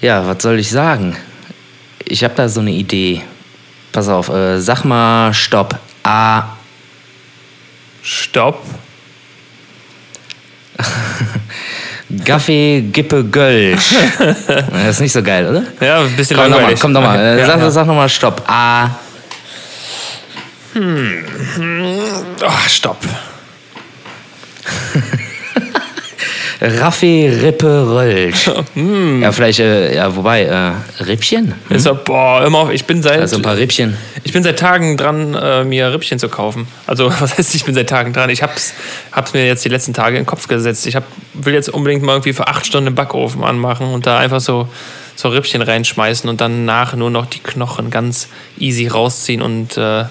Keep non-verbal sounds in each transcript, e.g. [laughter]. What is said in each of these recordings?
Ja, was soll ich sagen? Ich habe da so eine Idee. Pass auf, äh, sag mal Stopp. A. Stopp. [laughs] Kaffee, Gippe, Gölsch. [laughs] das ist nicht so geil, oder? Ja, ein bisschen Komm langweilig. komm nochmal. Okay. Ja, sag ja. sag nochmal Stopp. A. Ach, stopp. Raffi, Rippe, Rölsch. [laughs] Hm. Ja, vielleicht, äh, ja, wobei, äh, Rippchen? Ist so, boah, immer auf. Ich bin seit, Also ein paar Rippchen. ich bin seit Tagen dran, äh, mir Rippchen zu kaufen. Also, [laughs] was heißt, ich bin seit Tagen dran? Ich hab's, hab's mir jetzt die letzten Tage in den Kopf gesetzt. Ich hab, will jetzt unbedingt mal irgendwie für acht Stunden den Backofen anmachen und da einfach so, so Rippchen reinschmeißen und dann nach nur noch die Knochen ganz easy rausziehen und äh,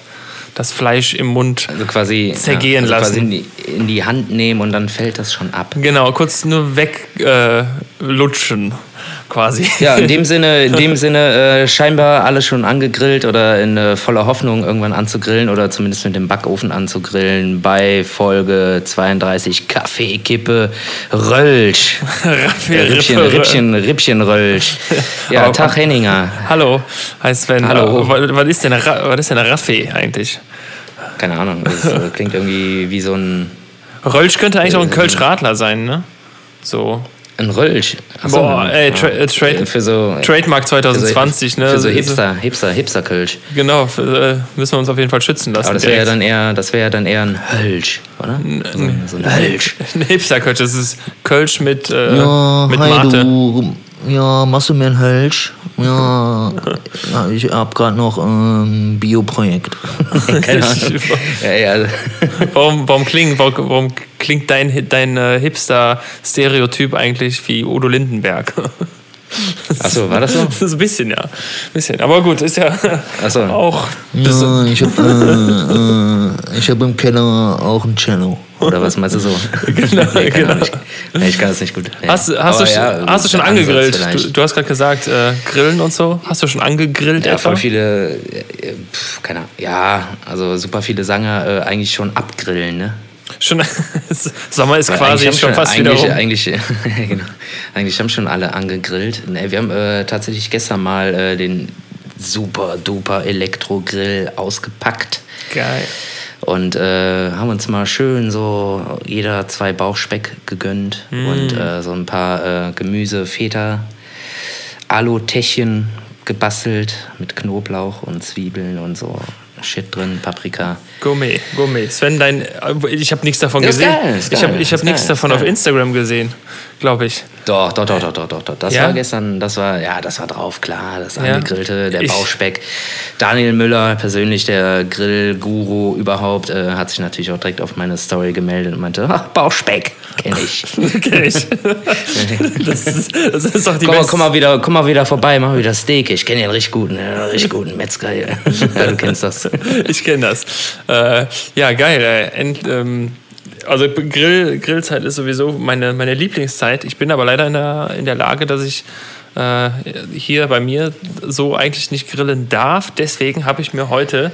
das Fleisch im Mund. Also quasi, Zergehen ja, also lassen. quasi in die, in die Hand nehmen und dann fällt das schon ab. Genau, kurz nur weglutschen, äh, quasi. Ja, in dem [laughs] Sinne, in dem Sinne äh, scheinbar alles schon angegrillt oder in äh, voller Hoffnung irgendwann anzugrillen oder zumindest mit dem Backofen anzugrillen bei Folge 32 Kaffee, Kippe, Rölsch. Raffi, Äh, Rippchen, Rippchen, Rippchen, Rölsch. Ja, Aber- Tag Henninger. Hallo, heißt wenn. Hallo. Äh, was, ist denn was ist denn Raffi eigentlich? Keine Ahnung, das äh, [laughs] klingt irgendwie wie so ein, Rölsch könnte eigentlich auch Äh, ein Kölsch-Radler sein, ne? So. ein Rölsch. Ach so, Boah, ey, tra äh, Trade, Für so, Trademark 2020, ne? für so Hipster, Hipster, Hipster-Kölsch. Genau, für, äh, müssen wir uns auf jeden Fall schützen lassen. Aber das wäre ja dann eher, das wäre ja dann eher ein Hölsch, oder? So, ein- so ein Hölsch. [laughs] Ein Hipster-Kölsch, das ist Kölsch mit, äh, Ja, mit hi Mate. du. Ja, machst du mir einen Hölsch? Ja, ich hab gerade noch ein Bioprojekt. [laughs] Keine Ahnung. [laughs] Ja, ja. Warum, warum, klingt, warum, warum klingt dein, dein äh, Hipster-Stereotyp eigentlich wie Udo Lindenberg? [laughs] Achso, war das so? Das ist ein bisschen, ja. Ein bisschen. Aber gut, ist ja Ach so. auch. Ja, ich hab, äh, äh, ich hab im Keller auch ein Cello. Oder was meinst du so? [laughs] Genau, nee, genau. Ich, nee, ich kann das nicht gut. Nee. Hast, hast, du, schon- ja, hast du schon angegrillt? Du, du hast gerade gesagt, äh, Grillen und so. Hast du schon angegrillt Ja, etwa? voll viele, äh, pf, keine Ahnung, ja, also super viele Sanger äh, eigentlich schon abgrillen, ne? Schon, [laughs] Sommer ist quasi eigentlich schon haben fast schon, wieder rum. eigentlich, [laughs] genau, eigentlich haben schon alle angegrillt. Ne, wir haben äh, tatsächlich gestern mal äh, den super duper Elektrogrill ausgepackt. Geil. Und äh, haben uns mal schön so jeder zwei Bauchspeck gegönnt Mm. und äh, so ein paar äh, Gemüse, Feta, Alutäschchen gebastelt mit Knoblauch und Zwiebeln und so Shit drin, Paprika. Gourmet, Gourmet. Sven, dein, ich habe nichts davon gesehen. geil, ist ich habe ich hab nichts davon auf. Instagram gesehen, glaube ich. Doch, doch, doch, doch, doch, doch, doch. Das Ja? war gestern, das war, ja, das war drauf, klar. Das Ja. angegrillte, der Ich- Bauchspeck. Daniel Müller, persönlich der Grillguru überhaupt, äh, hat sich natürlich auch direkt auf meine Story gemeldet und meinte, "Ah, Bauchspeck, kenne ich. Kenn ich. [laughs] [laughs] das, ist, das ist doch die Komm komm, mal wieder, komm mal wieder vorbei, mach wieder Steak. Ich kenne den richtig guten, äh, richtig guten Metzger hier. [laughs] ja, du kennst das. Ich kenne das. Äh, ja, geil. Ey. End, ähm, also Grill, Grillzeit ist sowieso meine, meine Lieblingszeit. Ich bin aber leider in der, in der Lage, dass ich äh, hier bei mir so eigentlich nicht grillen darf. Deswegen habe ich mir heute,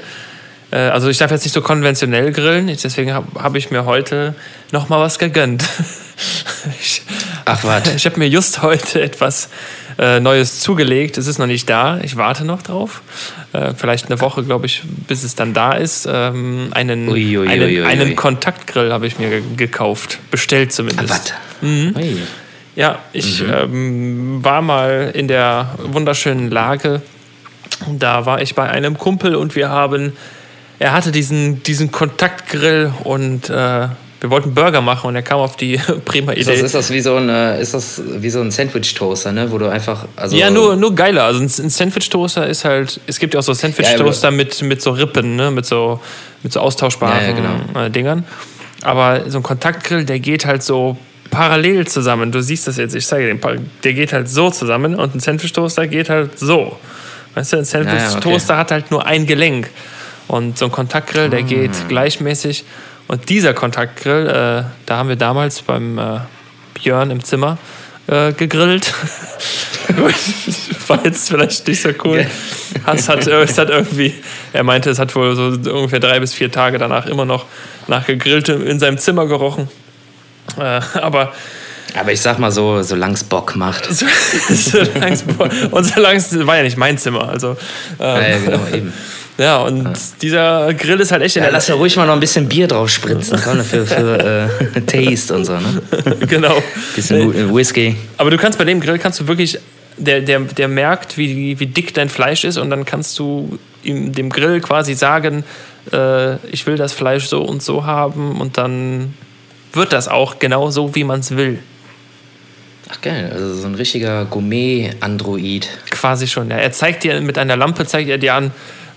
äh, also ich darf jetzt nicht so konventionell grillen, ich- deswegen habe hab ich mir heute noch mal was gegönnt. [laughs] ich Ach, warte. ich habe mir just heute etwas äh, Neues zugelegt. Es ist noch nicht da. Ich warte noch drauf. Äh, vielleicht eine Woche, glaube ich, bis es dann da ist. Ähm, einen, Ui, ui, einen, ui, einen. Kontaktgrill habe ich mir ge gekauft. Bestellt zumindest. Was? Mhm. Ja, ich Mhm. ähm, war mal in der wunderschönen Lage. Da war ich bei einem Kumpel und wir haben, er hatte diesen, diesen Kontaktgrill und äh, wir wollten Burger machen und er kam auf die [laughs] prima Ist Idee. das, ist das wie so ein, äh, ist das wie so ein Sandwich-Toaster, ne? Wo du einfach, also. Ja, nur, nur geiler. Also ein Sandwich-Toaster ist halt, es gibt ja auch so Sandwich-Toaster mit, mit so Rippen, ne? mit, so, mit so austauschbaren Ja, ja, genau. äh, Dingern. Aber so ein Kontaktgrill, der geht halt so parallel zusammen. Du siehst das jetzt, ich zeige dir den. Der geht halt so zusammen und ein Sandwich-Toaster geht halt so. Weißt du, ein Sandwich-Toaster hat halt nur ein Gelenk. Und so ein Kontaktgrill, der Ah. geht gleichmäßig. Und dieser Kontaktgrill, äh, da haben wir damals beim äh, Björn im Zimmer äh, gegrillt. [laughs] War jetzt vielleicht nicht so cool. Es hat, äh, es hat irgendwie, er meinte, es hat wohl so ungefähr drei bis vier Tage danach immer noch nach gegrilltem in seinem Zimmer gerochen. Äh, aber Aber ich sag mal so, solange es Bock macht. [laughs] So, solang's, und solange es war ja nicht mein Zimmer. Also, Ja, ähm, ja, genau, eben. Ja, und dieser Grill ist halt echt in Ja, der lass ja ruhig mal noch ein bisschen Bier drauf spritzen, komm, für, für äh, [laughs] Taste und so, ne? [laughs] genau. Bisschen Wu- Whisky. Aber du kannst bei dem Grill kannst du wirklich, der, der, der merkt, wie, wie dick dein Fleisch ist und dann kannst du ihm dem Grill quasi sagen, äh, ich will das Fleisch so und so haben und dann wird das auch genau so, wie man es will. Ach geil, also so ein richtiger Gourmet-Android. Quasi schon. Ja. Er zeigt dir mit einer Lampe, zeigt er dir an,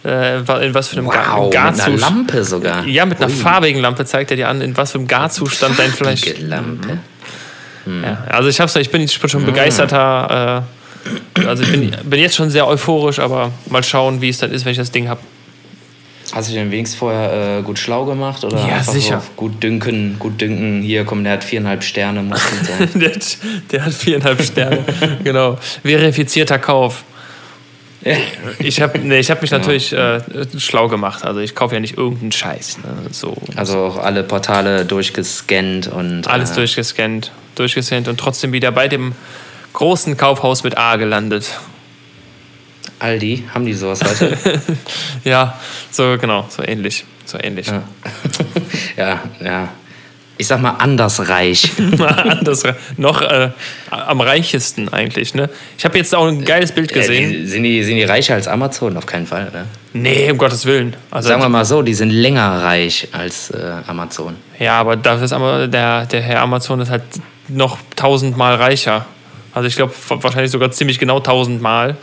äh, in was für einem Wow, mit Garzustand. einer Lampe sogar. Ja, mit einer Ui. farbigen Lampe zeigt er dir an, in was für einem Garzustand dein Fleisch. Lampe. Ja, also ich hab's, ich bin jetzt schon begeisterter. Äh, also ich bin, bin jetzt schon sehr euphorisch, aber mal schauen, wie es dann ist, wenn ich das Ding hab. Hast du den wenigstens vorher äh, gut schlau gemacht? Oder Ja, einfach sicher. So gut dünken, gut dünken, hier komm, der hat viereinhalb Sterne, muss [laughs] sein. Der, hat- der hat viereinhalb Sterne. [laughs] genau. Verifizierter Kauf. [laughs] Ich habe nee, ich hab mich natürlich äh, schlau gemacht. Also ich kaufe ja nicht irgendeinen Scheiß. Ne? So, Also auch alle Portale durchgescannt und. alles äh, durchgescannt, durchgescannt und trotzdem wieder bei dem großen Kaufhaus mit A gelandet. Aldi, haben die sowas heute? [laughs] Ja, so genau, so ähnlich. So ähnlich. ja. [laughs] ja, ja. Ich sag mal andersreich. [laughs] Anders, noch äh, am reichesten eigentlich. Ne? Ich habe jetzt auch ein geiles Bild Äh, gesehen. die, sind, die, sind die reicher als Amazon? Auf keinen Fall, oder? nee, um Gottes Willen. Also, Sagen wir mal so, die sind länger reich als äh, Amazon. Ja, aber dafür ist aber der, der Herr Amazon ist halt noch tausendmal reicher. Also ich glaube wahrscheinlich sogar ziemlich genau tausendmal.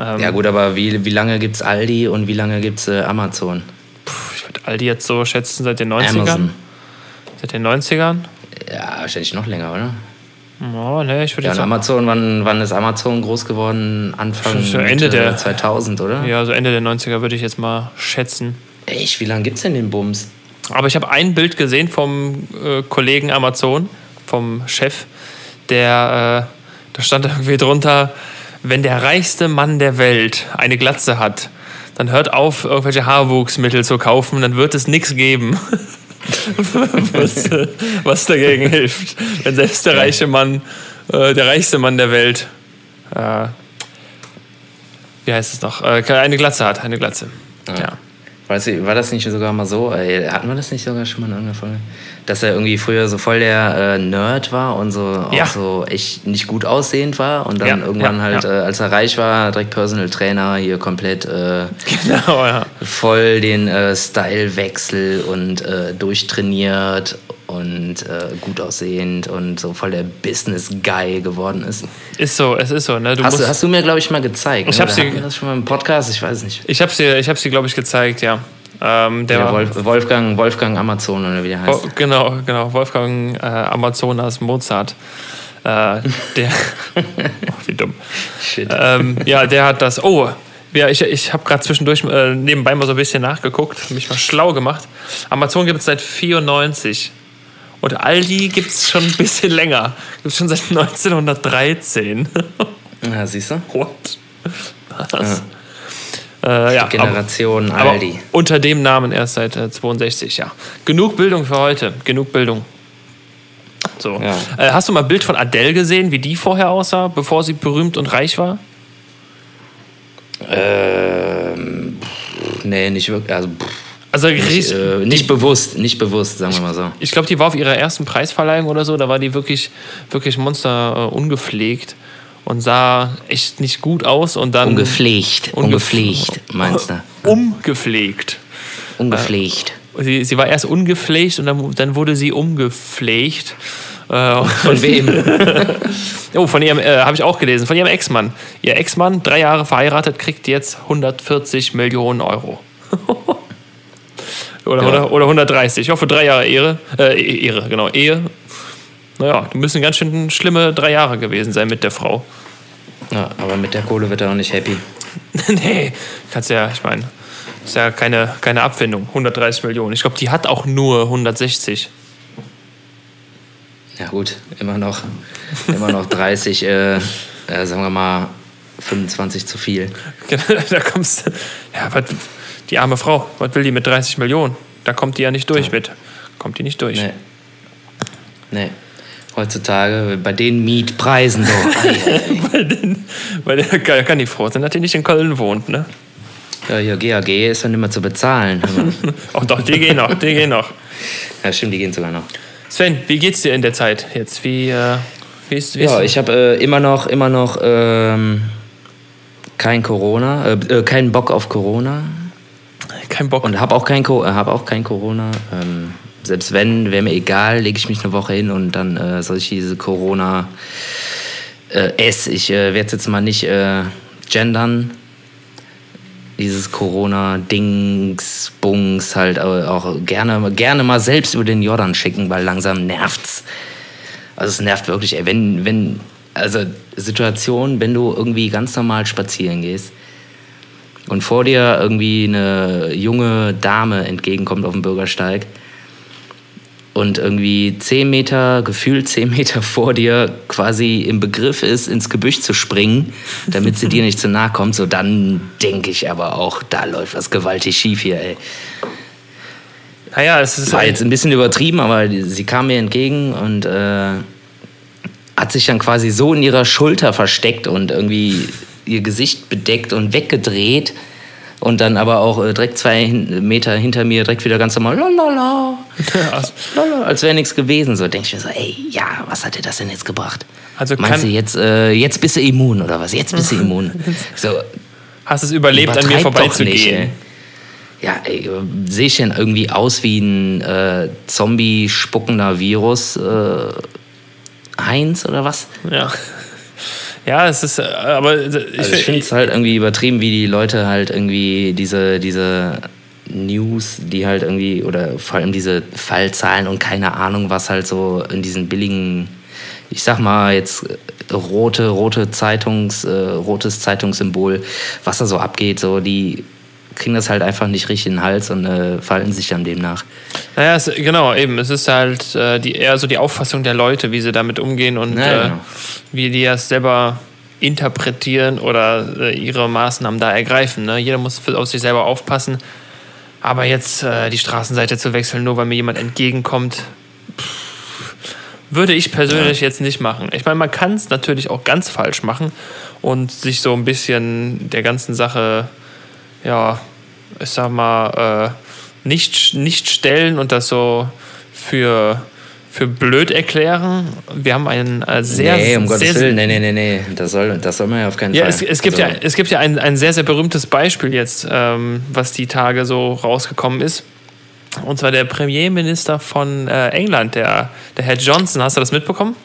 Ähm, Ja gut, aber wie, wie lange gibt's Aldi und wie lange gibt's äh, Amazon? Ich würde Aldi jetzt so schätzen seit den 90ern. Amazon. Seit den 90ern? Ja, wahrscheinlich noch länger, oder? Oh, ne, ich würde Ja, jetzt sagen, Amazon, wann, wann ist Amazon groß geworden? Anfang So Ende der- 2000, oder? ja, so Ende der 90er würde ich jetzt mal schätzen. Echt, wie lange gibt's denn den Bums? Aber ich habe ein Bild gesehen vom äh, Kollegen Amazon, vom Chef, der, äh, da stand [laughs] irgendwie drunter, wenn der reichste Mann der Welt eine Glatze hat, dann hört auf, irgendwelche Haarwuchsmittel zu kaufen, dann wird es nichts geben. [laughs] was, was dagegen hilft. Wenn selbst der reiche Mann, äh, der reichste Mann der Welt, äh, wie heißt es noch, äh, eine Glatze hat, eine Glatze. ja. Weiß ich, war das nicht sogar mal so? Äh, hatten wir das nicht sogar schon mal in irgendeiner Folge? Dass er irgendwie früher so voll der äh, Nerd war und so Ja. auch so echt nicht gut aussehend war und dann Ja, irgendwann ja, halt. Äh, als er reich war, direkt Personal Trainer, hier komplett äh, Genau, voll den äh, Stylewechsel und äh, durchtrainiert und äh, gut aussehend und so voll der Business Guy geworden ist. Ist so, es ist so. Ne? Du Hast, du, hast du mir, glaube ich, mal gezeigt. Ich ne? hab's Oder dir- das schon mal im Podcast? Ich weiß nicht. Ich habe sie, ich sie glaube ich, gezeigt, ja. Ähm, der Ja, Wolf, Wolfgang, Wolfgang Amazon oder wie der heißt. Wo- genau, genau. Wolfgang äh, Amazonas Mozart. Äh, der. [laughs] oh, wie dumm. Shit. Ähm, ja, der hat das. Oh, ja, ich, ich habe gerade zwischendurch äh, nebenbei mal so ein bisschen nachgeguckt, mich mal schlau gemacht. Amazon gibt es seit 94. Und Aldi gibt es schon ein bisschen länger. Gibt es schon seit 1913. Ja, siehst du? What? Was? Äh, ja, aber- Generation Aber Aldi. unter dem Namen erst seit äh, 62, ja. Genug Bildung für heute. Genug Bildung. So. Ja. Äh, hast du mal ein Bild von Adele gesehen, wie die vorher aussah, bevor sie berühmt und reich war? Ähm, nee, nicht wirklich. Also, pff, Also nicht, äh, nicht bewusst, nicht bewusst, sagen wir mal so. ich glaube, die war auf ihrer ersten Preisverleihung oder so, da war die wirklich, wirklich monster äh, ungepflegt und sah echt nicht gut aus und dann Ungepflegt, ungepflegt, meinst du? [laughs] umgepflegt. Ungepflegt. Sie, sie war erst ungepflegt und dann, dann wurde sie umgepflegt. Äh, [laughs] Von wem? [laughs] Oh, von ihrem, äh, habe ich auch gelesen, von ihrem Ex-Mann. Ihr Ex-Mann, drei Jahre verheiratet, kriegt jetzt 140 Millionen Euro. Oder, Ja. oder, oder 130. Ich hoffe, drei Jahre Ehre. Äh, E- Ehre, genau, Ehe. Naja, die müssen ganz schön schlimme drei Jahre gewesen sein mit der Frau. Ja, aber mit der Kohle wird er auch nicht happy. [laughs] nee, kannst ja, ich meine, ist ja keine, keine Abfindung. 130 Millionen. Ich glaube, die hat auch nur 160. Ja gut, immer noch, immer noch 30, äh, äh, sagen wir mal 25 zu viel. [laughs] da kommst du. Ja, was, die arme Frau, was will die mit 30 Millionen? Da kommt die ja nicht durch mit. Kommt die nicht durch. Nee. Nee. Heutzutage bei den Mietpreisen. So. [laughs] Weil, den, weil der kann, kann nicht froh sein, dass er nicht in Köln wohnt, ne? ja, hier GAG ist ja nicht mehr zu bezahlen. Auch [laughs] doch, die gehen noch, die gehen noch. ja, stimmt, die gehen sogar noch. Sven, wie geht's dir in der Zeit jetzt? Wie, äh, wie ist, wie ist Ja, ich habe äh, immer noch, immer noch ähm, kein Corona, äh, äh, keinen Bock auf Corona kein Bock. und habe auch hab auch kein Corona. Ähm, selbst wenn, wäre mir egal, lege ich mich eine Woche hin und dann äh, soll ich diese Corona äh, S. Ich äh, werde jetzt mal nicht äh, gendern. Dieses Corona-Dings, Bungs halt äh, auch gerne, gerne mal selbst über den Jordan schicken, weil langsam nervt's. Also es nervt wirklich, ey, wenn, wenn, also Situation, wenn du irgendwie ganz normal spazieren gehst und vor dir irgendwie eine junge Dame entgegenkommt auf dem Bürgersteig und irgendwie zehn Meter, gefühlt zehn Meter vor dir quasi im Begriff ist, ins Gebüsch zu springen, damit sie dir nicht zu nahe kommt, so dann denke ich aber auch, da läuft was gewaltig schief hier, ey. naja, es ist War jetzt ein bisschen übertrieben, aber sie kam mir entgegen und äh, hat sich dann quasi so in ihrer Schulter versteckt und irgendwie ihr Gesicht bedeckt und weggedreht. Und dann aber auch äh, direkt zwei Meter hinter mir direkt wieder ganz normal, lalala, [laughs] lala, als wäre nichts gewesen. So denke ich mir so, ey, ja, was hat dir das denn jetzt gebracht? Also Meinst du, jetzt, äh, jetzt bist du immun oder was? Jetzt bist du [laughs] immun. So, hast es überlebt, an mir vorbeizugehen. Ja, ey, sehe ich denn irgendwie aus wie ein äh, Zombie-spuckender Virus? Äh, Heinz oder was? Ja. Ja, es ist, äh, aber ich, Also ich finde es halt irgendwie übertrieben, wie die Leute halt irgendwie diese, diese News, die halt irgendwie, oder vor allem diese Fallzahlen und keine Ahnung, was halt so in diesen billigen, ich sag mal jetzt rote, rote Zeitungs, äh, rotes Zeitungssymbol, was da so abgeht, so die kriegen das halt einfach nicht richtig in den Hals und äh, verhalten sich dann demnach. Naja, es, genau, eben. Es ist halt äh, die, eher so die Auffassung der Leute, wie sie damit umgehen und Ja, äh, genau. wie die das selber interpretieren oder äh, ihre Maßnahmen da ergreifen. Ne? Jeder muss auf sich selber aufpassen. Aber jetzt äh, die Straßenseite zu wechseln, nur weil mir jemand entgegenkommt, pff, würde ich persönlich jetzt nicht machen. Ich meine, man kann es natürlich auch ganz falsch machen und sich so ein bisschen der ganzen Sache ja, ich sag mal, äh, nicht, nicht stellen und das so für, für blöd erklären. Wir haben einen äh, sehr, nee, um sehr, Gottes Willen, nee, nee, nee, nee, das soll, das soll man ja auf keinen ja, Fall. es, es gibt Also, ja, es gibt ja ein, ein sehr, sehr berühmtes Beispiel jetzt, ähm, was die Tage so rausgekommen ist. Und zwar der Premierminister von äh, England, der, der Herr Johnson. Hast du das mitbekommen?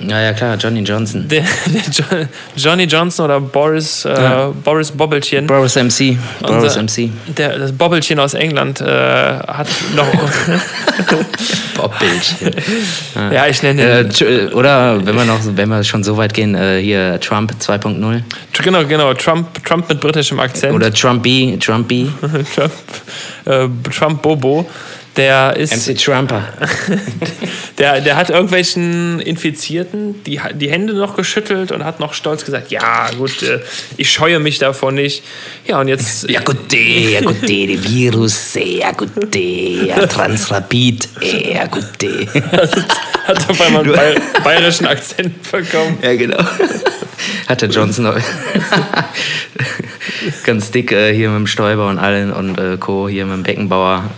Ja, ja, klar, Johnny Johnson. Der, der jo Johnny Johnson oder Boris, äh, Ja. Boris Bobbelchen. Boris MC. Boris Unser- MC. Der, das Bobbelchen aus England äh, hat noch. [laughs] Bobbildchen. ja, ich nenne Äh, tsch- oder wenn wir noch, wenn wir schon so weit gehen, äh, hier Trump 2.0 Genau, genau. Trump, Trump mit britischem Akzent. oder Trumpy, Trumpy, [laughs] Trump, äh, Trump Bobo. Der ist. MC Trumper. [laughs] Der, der hat irgendwelchen Infizierten die, die Hände noch geschüttelt und hat noch stolz gesagt: Ja, gut, äh, ich scheue mich davon nicht. Ja, und jetzt. Ja gut, ja gut, der Virus, ja gut, ja Transrapid, ja gut. [laughs] hat auf einmal einen bay bayerischen Akzent bekommen. Ja, genau. Hat der Johnson [laughs] ganz dick äh, hier mit dem Stoiber und allen und äh, Co. hier mit dem Beckenbauer.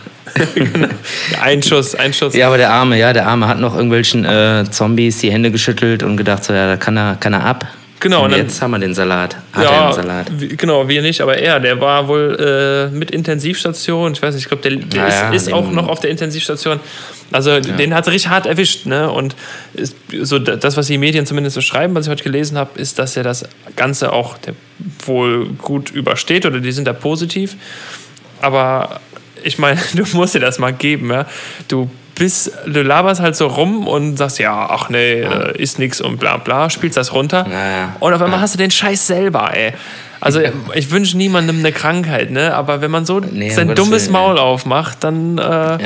[laughs] Ein Schuss, ein Schuss. Ja, aber der Arme, ja, der Arme hat noch irgendwelchen äh, Zombies die Hände geschüttelt und gedacht, so, ja, da kann er, kann er ab. Genau, Und dann- jetzt haben wir den Salat. Hat er ja, Salat. genau, wir nicht, aber er, der war wohl äh, mit Intensivstation. Ich weiß nicht, ich glaube, der, der Ja, ist, ja, ist auch noch auf der Intensivstation. Also den hat es richtig hart erwischt. Ne? Und ist, so das, was die Medien zumindest so schreiben, was ich heute gelesen habe, ist, dass er das Ganze auch wohl gut übersteht oder die sind da positiv. Aber ich meine, [laughs] du musst dir das mal geben. Ja? Du bist, du laberst halt so rum und sagst, ja, ach nee, äh, ist nix und bla bla, spielst das runter. Ja, ja. Und auf einmal hast du den Scheiß selber, ey. Also [laughs] ich wünsche niemandem eine Krankheit, ne? Aber wenn man so Nee, sein dummes Maul aufmacht, dann äh, Ja.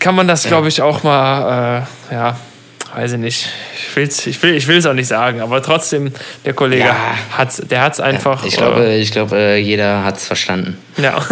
kann man das, glaube ich, auch mal, äh, ja, weiß ich nicht. Ich, will's, ich will es ich will's auch nicht sagen, aber trotzdem, der Kollege Ja. hat's, der hat es einfach. Ich glaube, ich glaube äh, jeder hat es verstanden. äh, ja.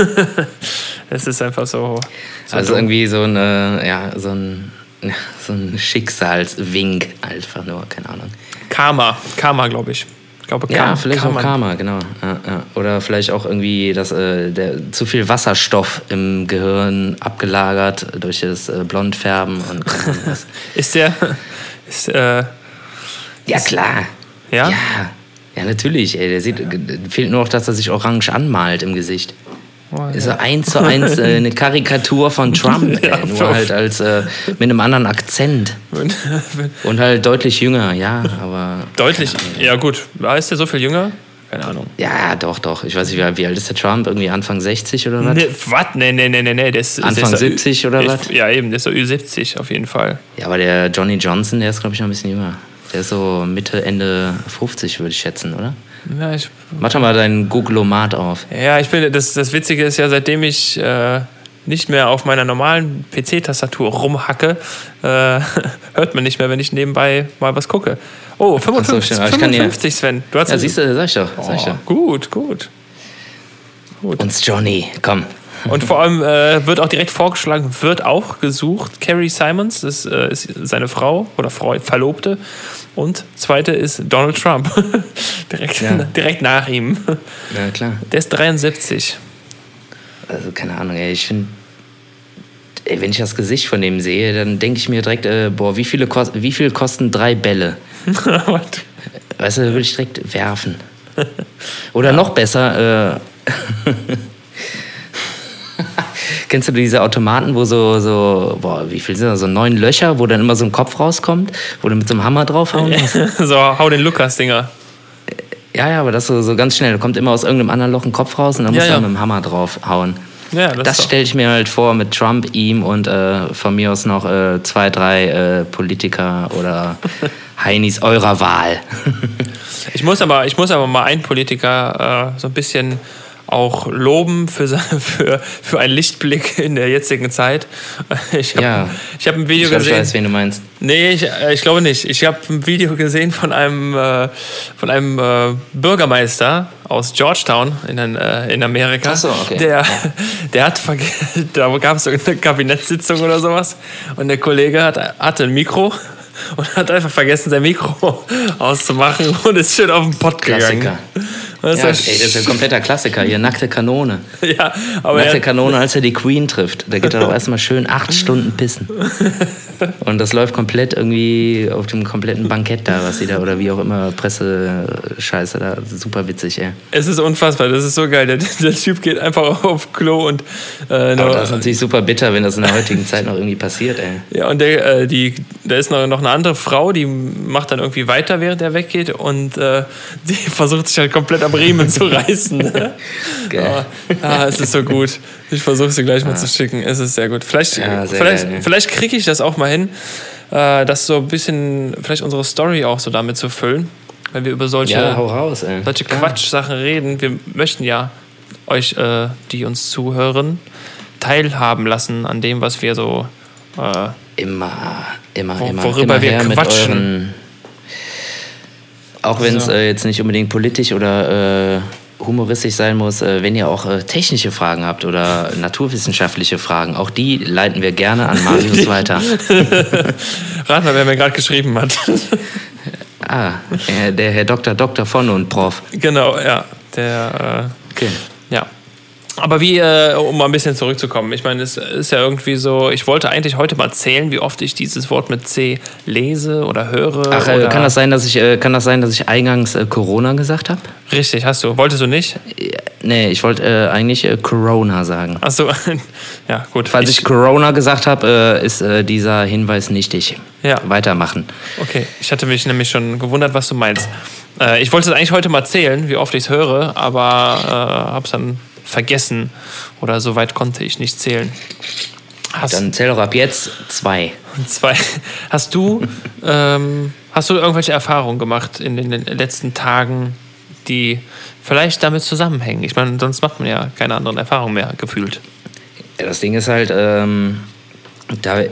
[laughs] es ist einfach so. so Also dumm. irgendwie so ein, äh, ja, so ein [laughs] so ein Schicksalswink, einfach nur, keine Ahnung. Karma, Karma, glaube ich. Ich glaube, Ja, Karma, vielleicht auch Karma, genau. Ja, ja. Oder vielleicht auch irgendwie das, äh, der, zu viel Wasserstoff im Gehirn abgelagert durch das äh, Blondfärben und. [laughs] Ist der. Ist, äh, Ja, klar. Ja? Ja, ja natürlich. Ey. Der sieht, fehlt nur noch, dass er sich orange anmalt im Gesicht. Oh, Ist so eins zu eins äh, eine Karikatur von Trump, [laughs] Ja, ey, nur halt als äh, mit einem anderen Akzent und halt deutlich jünger, ja, aber deutlich. Ja, gut. Ist der so viel jünger? Keine Ahnung. ja, doch, doch. Ich weiß nicht, wie, wie alt ist der Trump? Irgendwie Anfang 60 oder was? Nee, was? Nee, nee, nee, nee, nee. Ist, Anfang ist 70 oder der was? Ja, eben. Der ist so Ü70 auf jeden Fall. Ja, aber der Johnny Johnson, der ist, glaube ich, noch ein bisschen jünger. Der ist so Mitte, Ende 50, würde ich schätzen, oder? Ja, ich, Mach doch mal deinen Googlomat auf. ja, ich bin. Das, das Witzige ist ja, seitdem ich. Äh, nicht mehr auf meiner normalen PC-Tastatur rumhacke, äh, [laughs] hört man nicht mehr, wenn ich nebenbei mal was gucke. Oh, 55, stimmt. Aber ich kann dir- 55 Sven. Du hast Ja, siehst du, sag ich doch. Sag ich oh, doch. gut, gut. Uns Johnny, komm. Und vor allem äh, wird auch direkt vorgeschlagen, wird auch gesucht. Carrie Simons das, äh, ist seine Frau oder Frau, Verlobte. Und zweite ist Donald Trump. [laughs] direkt, Ja. direkt nach ihm. Ja, klar. Der ist 73. Also, keine Ahnung, ey, ich finde. Ey, wenn ich das Gesicht von dem sehe, dann denke ich mir direkt, äh, boah, wie, viele kos wie viel kosten drei Bälle? [laughs] Weißt du, würde ich direkt werfen. Oder noch besser, äh, [laughs] kennst du diese Automaten, wo so, so, boah, wie viel sind das, so neun Löcher, wo dann immer so ein Kopf rauskommt, wo du mit so einem Hammer draufhauen musst? [laughs] so, hau den Lukas-Dinger. Ja, ja, aber das so, so ganz schnell, da kommt immer aus irgendeinem anderen Loch ein Kopf raus und dann Ja, musst du ja. mit dem Hammer draufhauen. Ja, das, Das stelle ich mir halt vor mit Trump, ihm und äh, von mir aus noch äh, zwei, drei äh, Politiker oder [laughs] Heinis eurer Wahl. [laughs] Ich muss aber, ich muss aber mal einen Politiker äh, so ein bisschen auch loben für, [laughs] für, für einen Lichtblick in der jetzigen Zeit. Ich habe Ja. ich hab ein Video Ich glaube, ich gesehen. weiß, wen du meinst. Nee, ich, äh, ich glaube nicht. Ich habe ein Video gesehen von einem, äh, von einem äh, Bürgermeister aus Georgetown in, äh, in Amerika. Ach so, okay. Der, [laughs] der hat [laughs] da gab es so eine Kabinettssitzung oder sowas und der Kollege hat, hatte ein Mikro und hat einfach vergessen, sein Mikro auszumachen und ist schön auf den Pott gegangen. Klassiker. Das Ja, ey, ist das ist ein kompleter Klassiker. Hier, nackte Kanone. [laughs] ja, aber Nackte Kanone, als er die Queen trifft. Da geht er doch erstmal schön acht [laughs] Stunden pissen. [laughs] Und das läuft komplett irgendwie auf dem kompletten Bankett da, was sie da, oder wie auch immer, Presse-Scheiße da. Super witzig, ey. es ist unfassbar, das ist so geil. Der, der Typ geht einfach auf Klo und äh, Aber das ist natürlich super bitter, wenn das in der heutigen Zeit noch irgendwie passiert, ey. Ja, und der, äh, die, da ist noch, noch eine andere Frau, die macht dann irgendwie weiter, während er weggeht und äh, die versucht sich halt komplett am Riemen zu reißen. [laughs] Geil. Ah, ah, es ist so gut. Ich versuche sie gleich mal zu schicken. Es ist sehr gut. Vielleicht, Ja, sehr vielleicht, geil, vielleicht kriege ich das auch mal hin, äh, das so ein bisschen, vielleicht unsere Story auch so damit zu füllen, wenn wir über solche, Ja, raus, solche. Quatschsachen reden. Wir möchten ja euch, äh, die uns zuhören, teilhaben lassen an dem, was wir so äh, Immer, immer, Wo- immer. worüber immer wir her mit quatschen. Auch wenn es So. äh, jetzt nicht unbedingt politisch oder äh, humoristisch sein muss, äh, wenn ihr auch äh, technische Fragen habt oder naturwissenschaftliche Fragen, auch die leiten wir gerne an Marius [laughs] weiter. Rat mal, wer mir gerade geschrieben hat. Ah, äh, der Herr Dr. Dr. von und Prof. genau, ja. Der, Okay. ja. Aber wie, äh, um mal ein bisschen zurückzukommen, ich meine, es ist ja irgendwie so, ich wollte eigentlich heute mal zählen, wie oft ich dieses Wort mit C lese oder höre. Ach, äh, oder kann das sein, dass ich, äh, kann das sein, dass ich eingangs äh, Corona gesagt habe? Richtig, hast du. Wolltest du nicht? Nee, ich wollte äh, eigentlich äh, Corona sagen. Achso, [laughs] ja, gut. Falls ich, Corona gesagt habe, äh, ist äh, dieser Hinweis nichtig. Ja. Weitermachen. Okay, ich hatte mich nämlich schon gewundert, was du meinst. Äh, ich wollte es eigentlich heute mal zählen, wie oft ich es höre, aber äh, habe es dann vergessen oder so weit konnte ich nicht zählen. Hast, Dann zähl doch ab jetzt zwei. zwei. Hast du, [laughs] ähm, hast du irgendwelche Erfahrungen gemacht in den letzten Tagen, die vielleicht damit zusammenhängen? Ich meine, sonst macht man ja keine anderen Erfahrungen mehr gefühlt. Ja, das Ding ist halt, ähm, da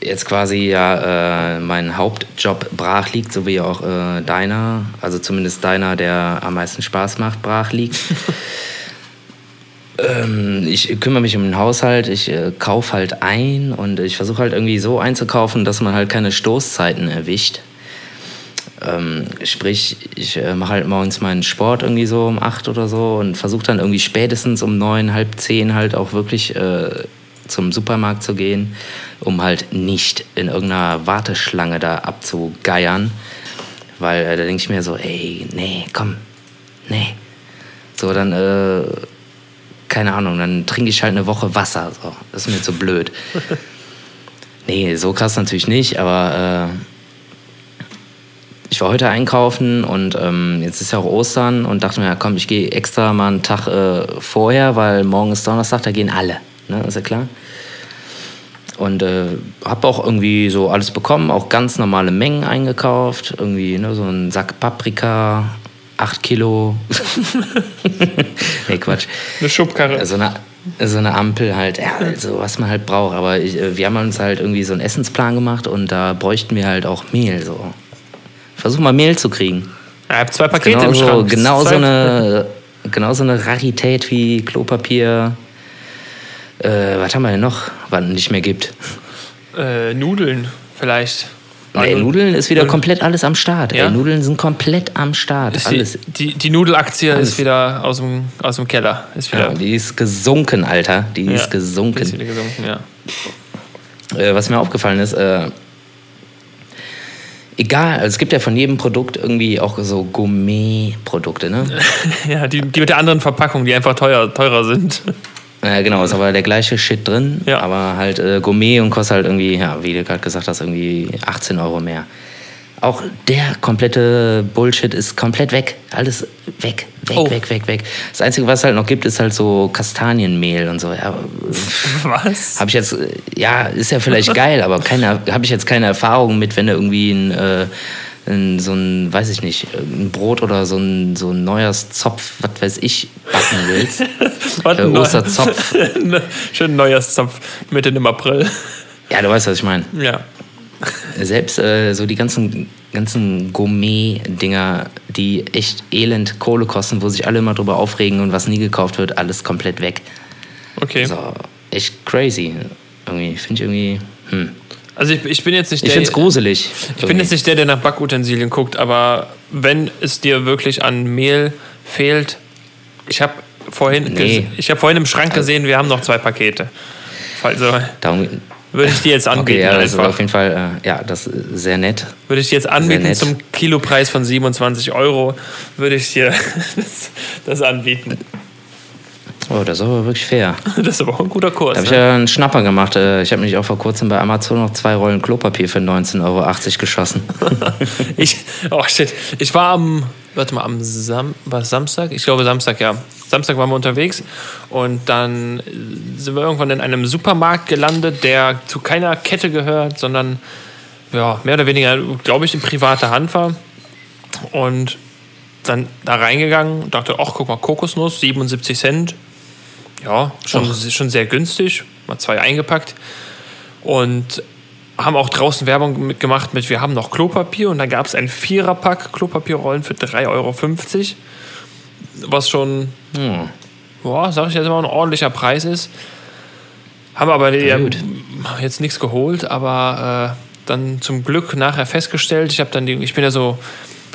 jetzt quasi ja äh, mein Hauptjob brach liegt, so wie auch äh, deiner, also zumindest deiner, der am meisten Spaß macht, brach liegt. [laughs] Ähm, ich kümmere mich um den Haushalt, ich äh, kaufe halt ein und ich versuche halt irgendwie so einzukaufen, dass man halt keine Stoßzeiten erwischt. Ähm, sprich, ich äh, mache halt morgens meinen Sport irgendwie so um acht oder so und versuche dann irgendwie spätestens um neun, halb zehn halt auch wirklich äh, zum Supermarkt zu gehen, um halt nicht in irgendeiner Warteschlange da abzugeiern. Weil äh, da denke ich mir so, ey, nee, komm, nee. So, dann, äh, keine Ahnung, dann trinke ich halt eine Woche Wasser. So. Das ist mir zu blöd. [laughs] nee, so krass natürlich nicht, aber äh, ich war heute einkaufen und ähm, jetzt ist ja auch Ostern und dachte mir, ja, komm, ich gehe extra mal einen Tag äh, vorher, weil morgen ist Donnerstag, da gehen alle. Ne, ist ja klar. Und äh, habe auch irgendwie so alles bekommen, auch ganz normale Mengen eingekauft. Irgendwie ne, so ein Sack Paprika, 8 Kilo. [laughs] nee, Quatsch. Eine Schubkarre. So eine, so eine Ampel halt, ja, also was man halt braucht. Aber ich, äh, wir haben uns halt irgendwie so einen Essensplan gemacht und da bräuchten wir halt auch Mehl. So. Versuch mal Mehl zu kriegen. Ich habe zwei Pakete Genau im so, Schrank. genau so eine, genau so eine Rarität wie Klopapier. Äh, was haben wir denn noch, was es nicht mehr gibt? Äh, Nudeln vielleicht. Nee, Also- Nudeln ist wieder komplett alles am Start. Ja? Ey, Nudeln sind komplett am Start. Ist alles. die, die, die Nudelaktie Alles. ist wieder aus dem, aus dem Keller. Ist wieder, Ja, die ist gesunken, Alter. Die Ja, ist gesunken. Ist wieder gesunken, ja. Äh, was mir aufgefallen ist, äh, egal, also es gibt ja von jedem Produkt irgendwie auch so Gourmet-Produkte, ne? [laughs] ja die, die mit der anderen Verpackung, die einfach teuer, teurer sind. Äh, genau, ist aber der gleiche Shit drin, Ja. aber halt äh, Gourmet und kostet halt irgendwie, ja, wie du gerade gesagt hast, irgendwie 18 Euro mehr. Auch der komplette Bullshit ist komplett weg. Alles weg, weg, Oh. weg, weg, weg. Das Einzige, was es halt noch gibt, ist halt so Kastanienmehl und so. Ja, [laughs] Was? Habe ich jetzt, äh, ja, ist ja vielleicht [laughs] geil, aber keine, habe ich jetzt keine Erfahrung mit, wenn du irgendwie ein, äh, ein, so ein, weiß ich nicht, ein Brot oder so ein, so ein Neujahrszopf, was weiß ich, backen willst. [laughs] Was Äh, Osterzopf. [laughs] Schön Neujahrszopf mitten im April. Ja, du weißt, was ich meine. Ja. Selbst äh, so die ganzen, ganzen Gourmet-Dinger, die echt elend Kohle kosten, wo sich alle immer drüber aufregen und was nie gekauft wird, alles komplett weg. Okay. So, echt crazy. Irgendwie, finde ich irgendwie, hm. Also ich, ich bin jetzt nicht Ich der. finde es gruselig. Ich bin jetzt nicht der, der nach Backutensilien guckt, aber wenn es dir wirklich an Mehl fehlt, ich habe vorhin, Nee. ich habe vorhin im Schrank gesehen, wir haben noch zwei Pakete. Also Darum, würde ich dir jetzt [laughs] anbieten Okay, ja, das einfach. auf jeden Fall, äh, ja, das ist sehr nett. Würde ich dir jetzt anbieten zum Kilopreis von 27 Euro, würde ich dir [laughs] das, das anbieten. Oh, das ist aber wirklich fair. [laughs] Das ist aber auch ein guter Kurs. Da habe ich Ne? ja einen Schnapper gemacht. Äh, Ich habe mich auch vor kurzem bei Amazon noch zwei Rollen Klopapier für 19,80 Euro geschossen. [laughs] Ich, oh shit, ich war am, warte mal, am Sam, Samstag? Ich glaube Samstag, ja. Samstag waren wir unterwegs und dann sind wir irgendwann in einem Supermarkt gelandet, der zu keiner Kette gehört, sondern ja, mehr oder weniger, glaube ich, in privater Hand war. Und dann da reingegangen dachte, ach, guck mal, Kokosnuss, 77 Cent. Ja, schon, schon sehr günstig. Mal zwei eingepackt. Und haben auch draußen Werbung mitgemacht mit, wir haben noch Klopapier. Und dann gab es ein Viererpack Klopapierrollen für 3,50 Euro. Was schon, Hm. boah, sag ich jetzt mal, ein ordentlicher Preis ist. Haben aber gut. jetzt nichts geholt, aber äh, dann zum Glück nachher festgestellt, ich habe dann die, ich bin ja so,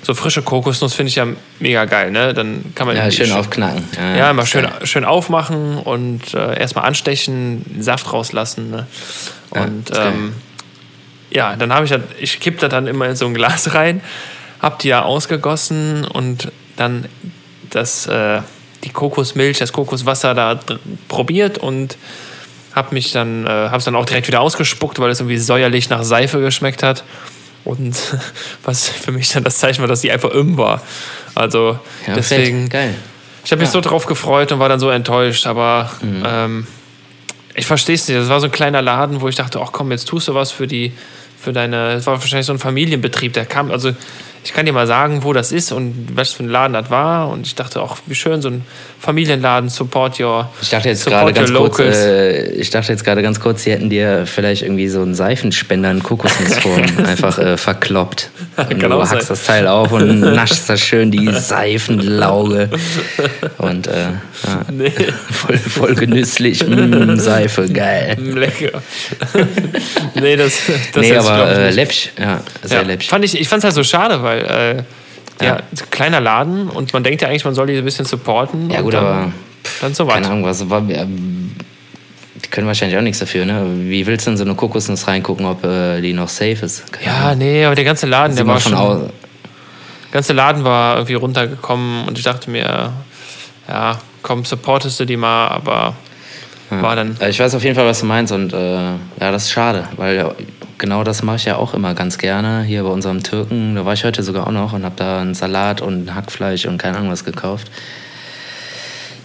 so frische Kokosnuss finde ich ja mega geil, ne? Dann kann man Ja, schön sch- aufknacken. ja, immer ist schön, geil. schön aufmachen und äh, erstmal anstechen, Saft rauslassen. Ne? Ja, Und geil. ähm, ja, dann habe ich, das- ich kipp da dann immer in so ein Glas [laughs] rein, hab die ja ausgegossen und dann das, äh, die Kokosmilch, das Kokoswasser da probiert und hab mich dann, äh, hab's dann auch direkt wieder ausgespuckt, weil es irgendwie säuerlich nach Seife geschmeckt hat. Und [laughs] was für mich dann das Zeichen war, dass die einfach im war. Also Ja, deswegen. fett. Geil. Ich habe mich Ja. so drauf gefreut und war dann so enttäuscht, aber ähm, ich verstehe es nicht. Das war so ein kleiner Laden, wo ich dachte, ach komm, jetzt tust du was für die, für deine, es war wahrscheinlich so ein Familienbetrieb, der kam, also ich kann dir mal sagen, wo das ist und was für ein Laden das war. Und ich dachte auch, wie schön, so ein Familienladen, support your Ich dachte jetzt gerade ganz kurz, äh, ich dachte jetzt gerade ganz kurz, sie hätten dir vielleicht irgendwie so einen Seifenspender in Kokosnussform [laughs] einfach äh, verkloppt. Und Kann du auch sein. hackst das Teil auf und naschst da schön die Seifenlauge. Und äh, ja, [laughs] Nee, [laughs] voll, voll genüsslich. Mm, Seife, geil. lecker. nee, das, das nee, ich, aber ich, äh, läppsch, ja, sehr ja, läppsch. fand ich ich fand es halt so schade, weil äh, ja. Ja. kleiner Laden und man denkt ja eigentlich, man soll die ein bisschen supporten. Ja gut, dann, aber dann so was. keine Ahnung, was war. ja, Die können wahrscheinlich auch nichts dafür, ne? Wie willst du in so eine Kokosnuss reingucken, ob äh, die noch safe ist? Keine Ja, Ahnung. nee, aber der ganze Laden, der war schon, der ganze Laden war irgendwie runtergekommen und ich dachte mir, ja, komm, supportest du die mal, aber war dann. Äh, Ich weiß auf jeden Fall, was du meinst und äh, ja, das ist schade, weil ja, genau das mache ich ja auch immer ganz gerne. Hier bei unserem Türken, da war ich heute sogar auch noch und habe da einen Salat und Hackfleisch und keine Ahnung was gekauft.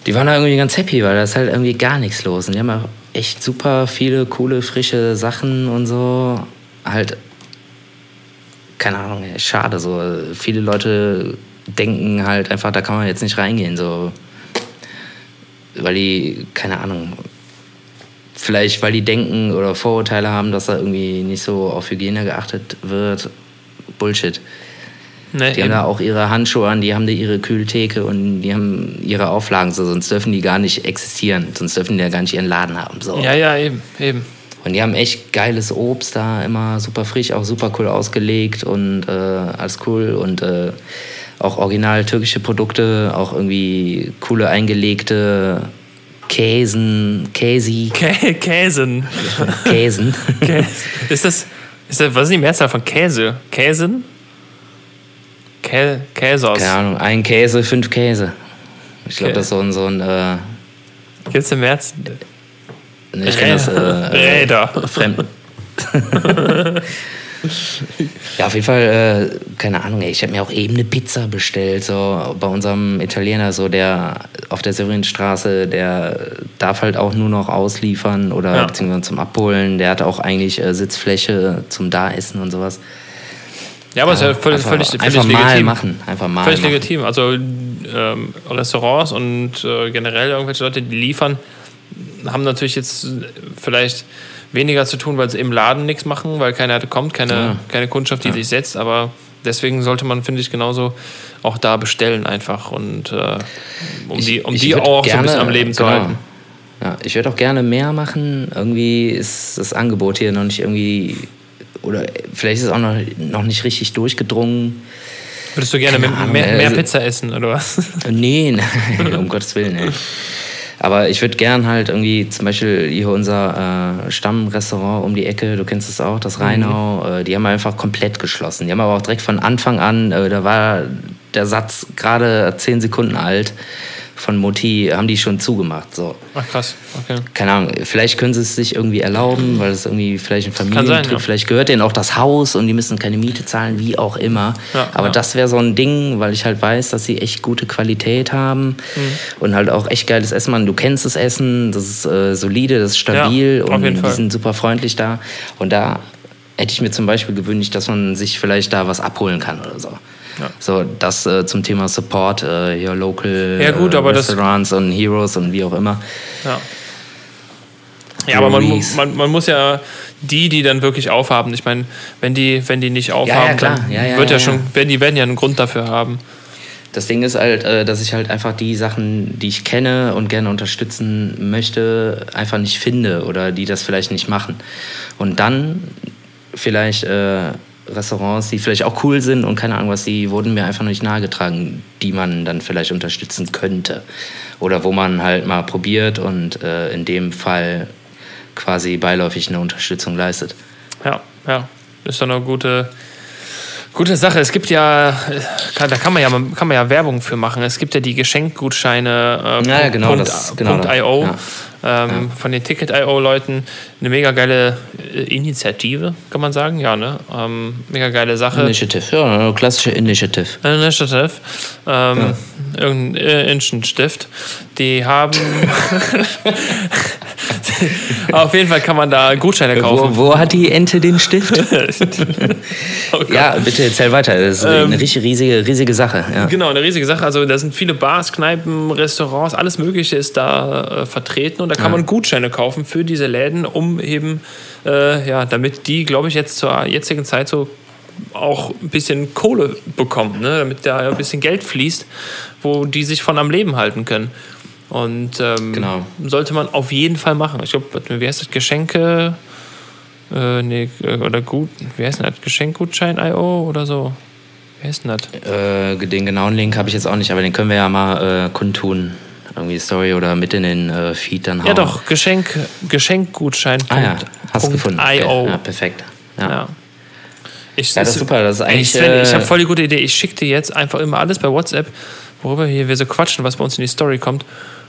Die waren da irgendwie ganz happy, weil da ist halt irgendwie gar nichts los. Und die haben auch echt super viele coole, frische Sachen und so. Halt, keine Ahnung, schade so. Viele Leute denken halt einfach, da kann man jetzt nicht reingehen, so. Weil die, keine Ahnung, vielleicht weil die denken oder Vorurteile haben, dass da irgendwie nicht so auf Hygiene geachtet wird. Bullshit. Nee, Die haben da auch ihre Handschuhe an, die haben da ihre Kühltheke und die haben ihre Auflagen, so, sonst dürfen die gar nicht existieren, sonst dürfen die ja gar nicht ihren Laden haben. So. ja, ja, eben, eben. Und die haben echt geiles Obst da, immer super frisch, auch super cool ausgelegt und äh, alles cool und äh, auch original türkische Produkte, auch irgendwie coole eingelegte Käsen, Käsi, Kä Käsen. Käsen. Kä ist das, ist das, was ist die Mehrzahl von Käse? Käsen? Kä Käseos. Keine Ahnung, ein Käse, fünf Käse. Ich glaube, das ist so ein, so ein äh, Gibt's eine Mehrzahl? nee, ich kenn das, äh, Räder. Fremden. [laughs] [laughs] ja, auf jeden Fall, äh, keine Ahnung, ey, ich habe mir auch eben eine Pizza bestellt, so bei unserem Italiener, so der auf der Severinstraße, der darf halt auch nur noch ausliefern oder Ja. beziehungsweise zum Abholen. Der hat auch eigentlich äh, Sitzfläche zum Daessen und sowas. Ja, aber es ist ja völlig, einfach, völlig, völlig einfach mal legitim. machen, einfach mal Völlig machen. legitim. Also ähm, Restaurants und äh, generell irgendwelche Leute, die liefern, haben natürlich jetzt vielleicht weniger zu tun, weil sie im Laden nichts machen, weil keiner kommt, keine, Ja. keine Kundschaft, die sich setzt. Aber deswegen sollte man, finde ich, genauso auch da bestellen einfach und äh, um Ich- die, um die auch so ein gerne- bisschen am Leben zu genau. halten. Ja, ich würde auch gerne mehr machen. Irgendwie ist das Angebot hier noch nicht irgendwie. Oder vielleicht ist es auch noch, noch nicht richtig durchgedrungen. Würdest du gerne Ahnung, mehr, mehr also- Pizza essen oder was? Nee, nein, [laughs] um Gottes Willen, ey. Aber ich würde gern halt irgendwie, zum Beispiel hier unser äh, Stammrestaurant um die Ecke, du kennst es auch, das Rheinau, äh, die haben einfach komplett geschlossen. Die haben aber auch direkt von Anfang an, äh, da war der Satz gerade zehn Sekunden alt, von Moti, haben die schon zugemacht. So. Ach krass, okay. keine Ahnung, vielleicht können sie es sich irgendwie erlauben, weil es irgendwie vielleicht ein Familienbetrieb, ja. vielleicht gehört denen auch das Haus und die müssen keine Miete zahlen, wie auch immer. Ja, Aber ja. das wäre so ein Ding, weil ich halt weiß, dass sie echt gute Qualität haben Mhm. und halt auch echt geiles Essen machen. Du kennst das Essen, das ist äh, solide, das ist stabil und die Fall. sind super freundlich da. Und da hätte ich mir zum Beispiel gewünscht, dass man sich vielleicht da was abholen kann oder so. Ja. So, das äh, zum Thema Support, äh, hier Local Ja, gut, äh, Restaurants und Heroes und wie auch immer. Ja. Ja, aber man, man, man muss ja die, die dann wirklich aufhaben. Ich meine, wenn die, wenn die nicht aufhaben, dann Ja, ja, wird ja, schon, werden die werden ja einen Grund dafür haben. Das Ding ist halt, äh, dass ich halt einfach die Sachen, die ich kenne und gerne unterstützen möchte, einfach nicht finde oder die das vielleicht nicht machen. Und dann vielleicht äh, Restaurants, die vielleicht auch cool sind und keine Ahnung was, die wurden mir einfach noch nicht nahegetragen, die man dann vielleicht unterstützen könnte. Oder wo man halt mal probiert und äh, in dem Fall quasi beiläufig eine Unterstützung leistet. Ja, ja. Ist doch eine gute, gute Sache. Es gibt ja, äh, da kann man ja, kann man ja Werbung für machen. Es gibt ja die Geschenkgutscheine äh, Ja, ja, genau Punkt, das- genau Punkt das, .io. ja. Ähm, von den Ticket.io-Leuten. Eine mega geile äh, Initiative, kann man sagen. Ja, ne? Ähm, mega geile Sache. Initiative, ja, eine klassische Initiative. Initiative. Ähm, Irgendein äh, Initiative. Die haben. [laughs] Auf jeden Fall kann man da Gutscheine kaufen. Wo, wo hat die Ente den Stift? [laughs] Oh ja, bitte erzähl weiter. Das ist Ähm, eine riesige, riesige Sache. Ja. Genau, eine riesige Sache. Also da sind viele Bars, Kneipen, Restaurants, alles Mögliche ist da äh, vertreten und da kann man Gutscheine kaufen für diese Läden, um eben, äh, ja, damit die, glaube ich, jetzt zur jetzigen Zeit so auch ein bisschen Kohle bekommen, ne? damit da ein bisschen Geld fließt, wo die sich von am Leben halten können. Und ähm, Genau. sollte man auf jeden Fall machen. Ich glaube, wie heißt das? Geschenke, äh, nee, äh, oder gut, wie heißt das? Geschenkgutschein.io oder so? Wie heißt denn das? Äh, den genauen Link habe ich jetzt auch nicht, aber den können wir ja mal äh, kundtun. Irgendwie Story oder mit in den äh, Feed dann hauen. Ja, doch, Geschenk, Geschenkgutschein. Ah ja, hast gefunden. IO. Okay. Ja, perfekt. Ja. Ja. Ich, Ja, das ist super. Das ist eigentlich. Sven, ich äh, habe voll die gute Idee. Ich schicke dir jetzt einfach immer alles bei WhatsApp, worüber hier wir so quatschen, was bei uns in die Story kommt.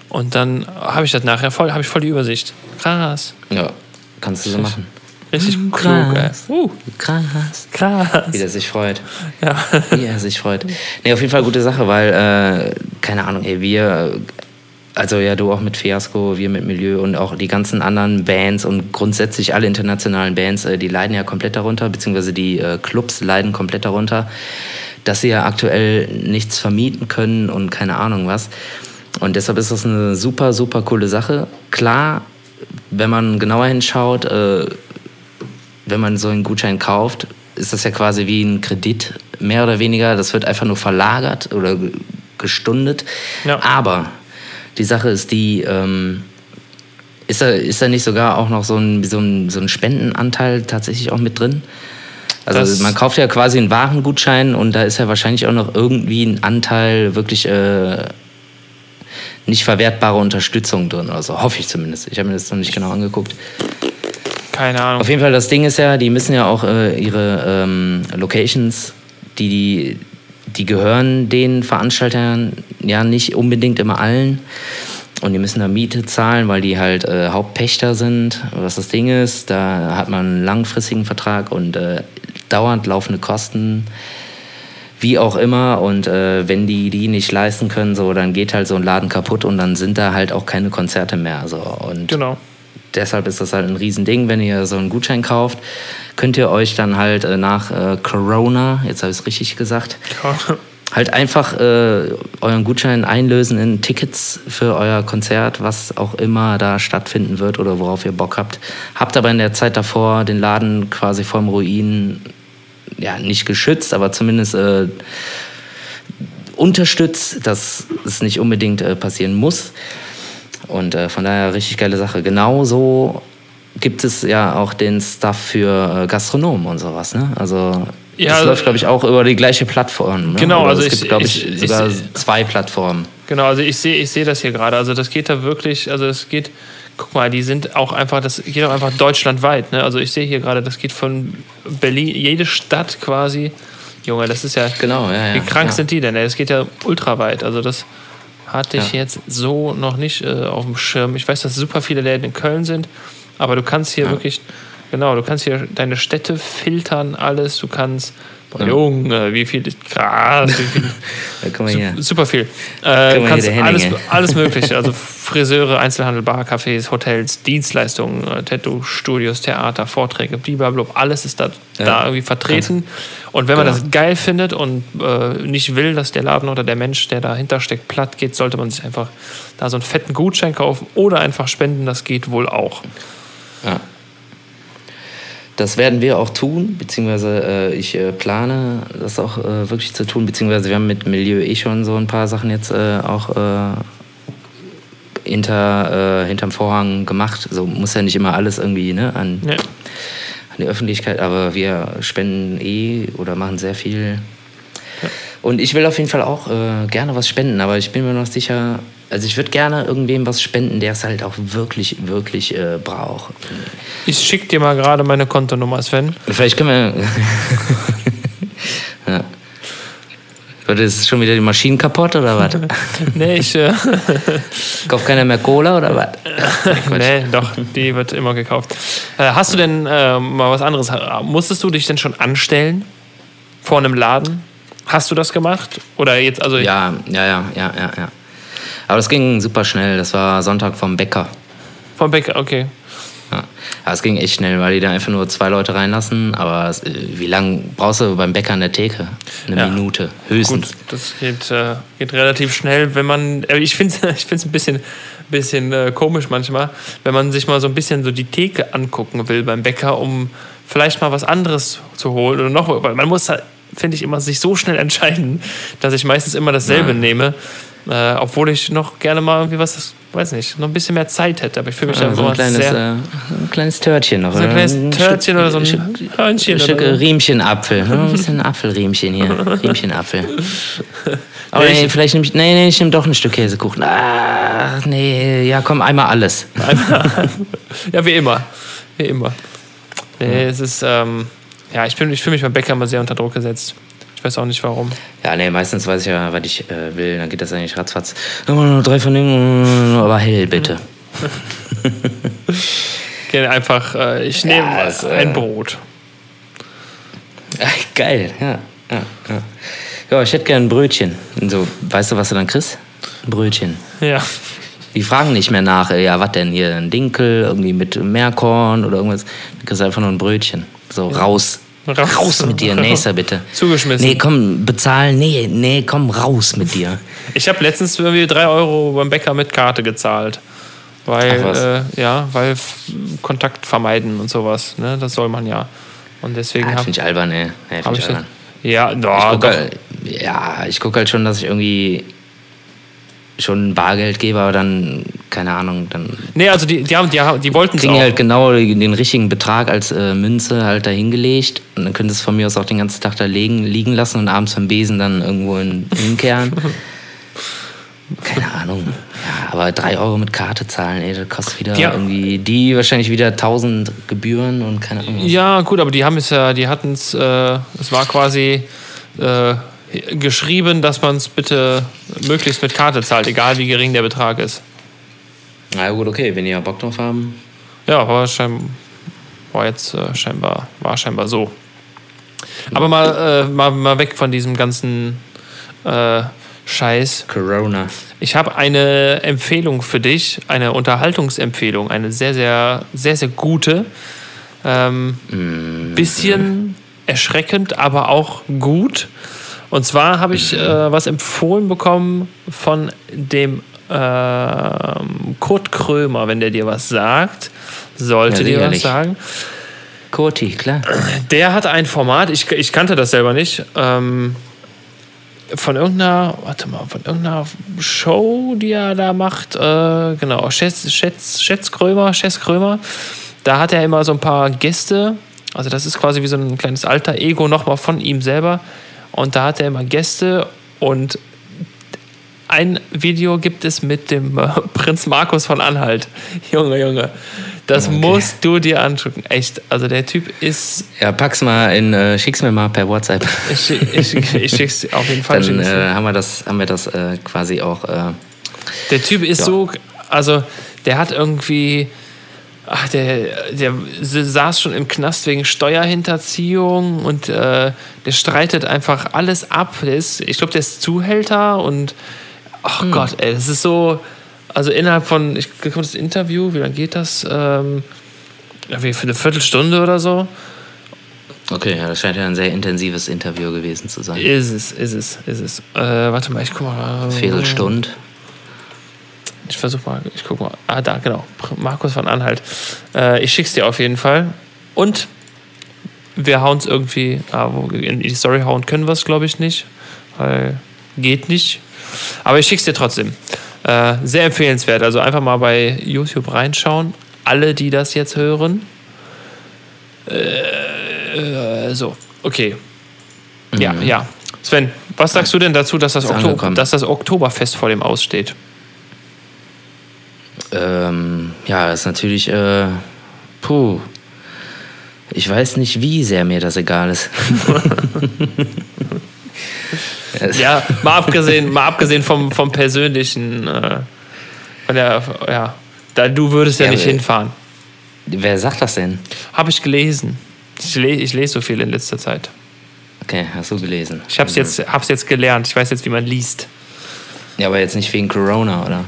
Und dann habe ich das nachher voll, habe ich voll die Übersicht. Krass. ja, kannst du so machen. Richtig Mm, klug, ey. krass. Uh, Krass. krass. Wie der sich freut. Ja. Wie er sich freut. Nee, auf jeden Fall gute Sache, weil, äh, keine Ahnung, ey, wir, also ja, du auch mit Fiasco, wir mit Milieu und auch die ganzen anderen Bands und grundsätzlich alle internationalen Bands, äh, die leiden ja komplett darunter, beziehungsweise die äh, Clubs leiden komplett darunter, dass sie ja aktuell nichts vermieten können und keine Ahnung was. Und deshalb ist das eine super, super coole Sache. Klar, wenn man genauer hinschaut, äh, wenn man so einen Gutschein kauft, ist das ja quasi wie ein Kredit, mehr oder weniger. Das wird einfach nur verlagert oder ge- gestundet. Ja. Aber die Sache ist die, ähm, ist, da, ist da nicht sogar auch noch so ein, so, ein, so ein Spendenanteil tatsächlich auch mit drin? Also Das- man kauft ja quasi einen Warengutschein und da ist ja wahrscheinlich auch noch irgendwie ein Anteil wirklich äh, nicht verwertbare Unterstützung drin. Also hoffe ich zumindest. Ich habe mir das noch nicht genau angeguckt. Keine Ahnung. Auf jeden Fall, das Ding ist ja, die müssen ja auch äh, ihre ähm, Locations, die, die, die gehören den Veranstaltern ja nicht unbedingt immer allen. Und die müssen da Miete zahlen, weil die halt äh, Hauptpächter sind. Was das Ding ist, da hat man einen langfristigen Vertrag und äh, dauernd laufende Kosten, wie auch immer. Und äh, wenn die die nicht leisten können, so, dann geht halt so ein Laden kaputt und dann sind da halt auch keine Konzerte mehr. So. Und Genau. Deshalb ist das halt ein Riesending, wenn ihr so einen Gutschein kauft, könnt ihr euch dann halt äh, nach äh, Corona, jetzt habe ich es richtig gesagt, halt einfach äh, euren Gutschein einlösen in Tickets für euer Konzert, was auch immer da stattfinden wird oder worauf ihr Bock habt. Habt aber in der Zeit davor den Laden quasi vom Ruin ja nicht geschützt, aber zumindest äh, unterstützt, dass es nicht unbedingt äh, passieren muss. Und äh, von daher richtig geile Sache. Genauso gibt es ja auch den Stuff für äh, Gastronomen und sowas. Ne? Also Ja, das also- läuft, glaube ich, auch über die gleiche Plattform. Ne? Genau, Oder also es ich- gibt, glaube ich, ich- sogar ich- zwei Plattformen. Genau, also ich sehe ich sehe das hier gerade. Also das geht da wirklich, also es geht, guck mal, die sind auch einfach, das geht auch einfach deutschlandweit. Ne? Also ich sehe hier gerade, das geht von Berlin, jede Stadt quasi. Junge, das ist ja, Genau, ja, ja. wie krank ja. sind die denn? Das geht ja ultra weit. Also das hatte ich Ja. jetzt so noch nicht äh, auf dem Schirm. Ich weiß, dass super viele Läden in Köln sind, aber du kannst hier Ja. wirklich, genau, du kannst hier deine Städte filtern, alles. Du kannst, boah, Ja. Junge, wie viel, krass, wie viel. [laughs] Wir hier. Super viel. Guck Äh, mal kannst hier, der alles, alles [laughs] mögliche. Also Friseure, Einzelhandel, Barcafés, Hotels, Dienstleistungen, äh, Tattoo-Studios, Theater, Vorträge, blablabla. Alles ist da, Ja. da irgendwie vertreten. Und wenn man Genau. das geil findet und äh, nicht will, dass der Laden oder der Mensch, der dahinter steckt, platt geht, sollte man sich einfach da so einen fetten Gutschein kaufen oder einfach spenden. Das geht wohl auch. Ja. Das werden wir auch tun, beziehungsweise äh, ich äh, plane das auch äh, wirklich zu tun, beziehungsweise wir haben mit Milieu eh schon so ein paar Sachen jetzt äh, auch äh, hinter, äh, hinterm Vorhang gemacht. So muss ja nicht immer alles irgendwie ne, an, Ja. an die Öffentlichkeit, aber wir spenden eh oder machen sehr viel. Und ich will auf jeden Fall auch gerne was spenden, aber ich bin mir noch sicher, also ich würde gerne irgendwem was spenden, der es halt auch wirklich, wirklich äh, braucht. Ich schicke dir mal gerade meine Kontonummer, Sven. Vielleicht können wir. [laughs] ja. Wird jetzt schon wieder die Maschinen kaputt oder was? [laughs] Nee, ich, äh, [laughs] Kauft keiner mehr Cola oder was? nee, doch, die wird immer gekauft. Äh, hast du denn äh, mal was anderes? Musstest du dich denn schon anstellen vor einem Laden? Hast du das gemacht? Oder jetzt, also Ja, ja, ja, ja, ja, ja. Aber das ging super schnell. Das war Sonntag vom Bäcker. vom Bäcker, okay. Ja. Aber es ging echt schnell, weil die da einfach nur zwei Leute reinlassen. Aber es, äh, wie lange brauchst du beim Bäcker an der Theke? Eine Ja. Minute, höchstens. Gut, das geht, äh, geht relativ schnell, wenn man. Äh, ich finde es [laughs] ich find's ein bisschen, bisschen äh, komisch manchmal, wenn man sich mal so ein bisschen so die Theke angucken will beim Bäcker, um vielleicht mal was anderes zu holen oder noch. Weil man muss, halt, finde ich, immer sich so schnell entscheiden, dass ich meistens immer dasselbe Ja. nehme. Äh, obwohl ich noch gerne mal irgendwie was, weiß nicht, noch ein bisschen mehr Zeit hätte. Aber ich fühle mich Ja, dann so ein kleines, sehr. äh, ein kleines Törtchen noch. so ein kleines Ein Törtchen oder so ein Stück, Hörnchen. ein Stück oder so. Riemchenapfel. ne? Ein bisschen Apfelriemchen hier. [laughs] Riemchenapfel. [laughs] Aber Nee, nee, ich- vielleicht nehme ich, nee, nee, ich nehme doch ein Stück Käsekuchen. Ah, nee, ja, komm, einmal alles. [laughs] Ja, wie immer. Wie immer. Nee, es ist, ähm, ja, ich, bin- ich fühle mich beim Bäcker immer sehr unter Druck gesetzt. Ich weiß auch nicht warum. Ja, nee, meistens weiß ich ja, was ich äh, will. Dann geht das eigentlich ratzfatz. Nur drei von denen, aber hell, bitte. [laughs] Gerne einfach, äh, ich nehme Ja, äh, ein Brot. Ach, geil, ja. Ja, ja. ja, ich hätte gern ein Brötchen. Und so, weißt du, was du dann kriegst? Ein Brötchen. Ja. Die fragen nicht mehr nach, äh, ja, was denn hier, ein Dinkel, irgendwie mit Meerkorn oder irgendwas. Du kriegst einfach nur ein Brötchen. So, raus. Raus. Raus mit dir, nächster bitte. Zugeschmissen. Nee, komm, bezahlen. Nee, nee, komm, raus mit dir. [laughs] Ich habe letztens irgendwie drei Euro beim Bäcker mit Karte gezahlt. Weil, äh, ja, weil Kontakt vermeiden und sowas. Ne? Das soll man ja. Und deswegen Ah, finde ich albern, ey. Nee, find ich ich albern. Ja, Ich no, guck doch. halt, ja, ich gucke halt schon, dass ich irgendwie schon Bargeld gebe, aber dann, keine Ahnung, dann Nee, also die, die, haben, die, haben, die wollten kriegen auch. die halt genau den richtigen Betrag als äh, Münze halt da hingelegt und dann können sie es von mir aus auch den ganzen Tag da liegen, liegen lassen und abends beim Besen dann irgendwo in, hinkehren. [laughs] Keine Ahnung. Ja, aber drei Euro mit Karte zahlen, ey, das kostet wieder Ja. irgendwie, die wahrscheinlich wieder 1000 Gebühren und keine Ahnung. Ja, gut, aber die haben es ja, die hatten es, äh, es war quasi äh, geschrieben, dass man es bitte möglichst mit Karte zahlt, egal wie gering der Betrag ist. Na gut, okay, wenn ja Bock drauf haben. Ja, war, schein, war jetzt äh, scheinbar, war scheinbar so. Aber mal, äh, mal, mal weg von diesem ganzen äh, Scheiß. Corona. Ich habe eine Empfehlung für dich, eine Unterhaltungsempfehlung, eine sehr, sehr, sehr, sehr gute. Ähm, bisschen erschreckend, aber auch gut. Und zwar habe ich äh, was empfohlen bekommen von dem ähm, Kurt Krömer, wenn der dir was sagt. Sollte Ja, dir was sagen. Kurti, klar. Der hat ein Format, ich, ich kannte das selber nicht, ähm, von irgendeiner, warte mal, von irgendeiner Show, die er da macht, äh, genau, Schätz, Schätz, Schätz Krömer, Schätz Krömer, da hat er immer so ein paar Gäste, also das ist quasi wie so ein kleines alter Ego nochmal von ihm selber und da hat er immer Gäste und ein Video gibt es mit dem äh, [laughs] Prinz Markus von Anhalt. [laughs] Junge, Junge, das Okay. musst du dir anschauen. Echt, also der Typ ist Ja, pack's mal in, äh, schick's mir mal per WhatsApp. ich, ich, [laughs] ich schick's auf jeden Fall. Dann äh, haben wir das, haben wir das äh, quasi auch. Äh, der Typ ist ja. so, also der hat irgendwie, ach, der, der saß schon im Knast wegen Steuerhinterziehung und äh, der streitet einfach alles ab. Der ist, ich glaube, der ist Zuhälter und, ach Hm. Gott, ey, das ist so, also innerhalb von, ich glaube, das Interview, wie lange geht das? Ähm, wie für eine Viertelstunde oder so. okay, ja, das scheint ja ein sehr intensives Interview gewesen zu sein. Ist es, ist es, ist es. Äh, warte mal, ich guck mal. Viertelstunde. Ich versuch mal, ich guck mal. Ah, da, genau. Markus von Anhalt. Äh, ich schick's dir auf jeden Fall. Und wir hauen es irgendwie, ah, wo, in die Story hauen können wir es, glaube ich, nicht. Weil geht nicht. Aber ich schick's dir trotzdem. Äh, sehr empfehlenswert. Also einfach mal bei YouTube reinschauen. Alle, die das jetzt hören. Äh, so, okay. Ja, ja. Sven, was sagst du denn dazu, dass das, Oktober, dass das Oktoberfest vor dem aussteht? Ähm, ja, ist natürlich. Äh, puh. Ich weiß nicht, wie sehr mir das egal ist. [laughs] Ja, mal abgesehen, mal abgesehen vom, vom persönlichen, äh, von der, ja, da, du würdest ja, Ja, nicht hinfahren. Wer sagt das denn? Habe ich gelesen. Ich, le ich lese so viel in letzter Zeit. Okay, hast du gelesen. Ich habe es jetzt, hab's jetzt gelernt. Ich weiß jetzt, wie man liest. Ja, aber jetzt nicht wegen Corona, oder?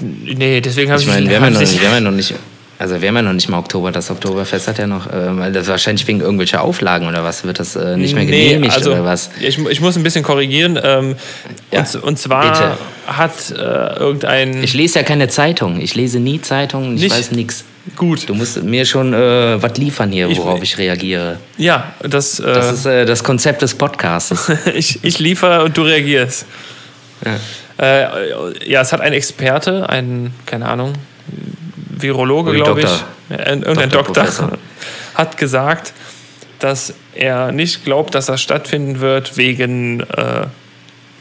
Nee, deswegen habe Ich ich, meine, wir, haben ja noch- ich- wir haben ja noch nicht. Also wir haben ja noch nicht mal Oktober. Das Oktoberfest hat ja noch, ähm, das ist wahrscheinlich wegen irgendwelcher Auflagen oder was, wird das äh, nicht mehr Nee, genehmigt also, oder was? Ich, ich muss ein bisschen korrigieren. Ähm, Ja, und, und zwar bitte. hat äh, irgendein. Ich lese ja keine Zeitung. Ich lese nie Zeitungen, ich Nicht? weiß nichts. gut. Du musst mir schon äh, was liefern hier, Ich- worauf ich, reagiere. Ja, das. Äh, Das ist äh, das Konzept des Podcasts. [laughs] ich, ich liefere und du reagierst. Äh, ja, es hat ein Experte, ein, keine Ahnung, Virologe, glaube ich, Doktor. irgendein Doktor, Doktor, Professor. [laughs] hat gesagt, dass er nicht glaubt, dass das stattfinden wird wegen äh,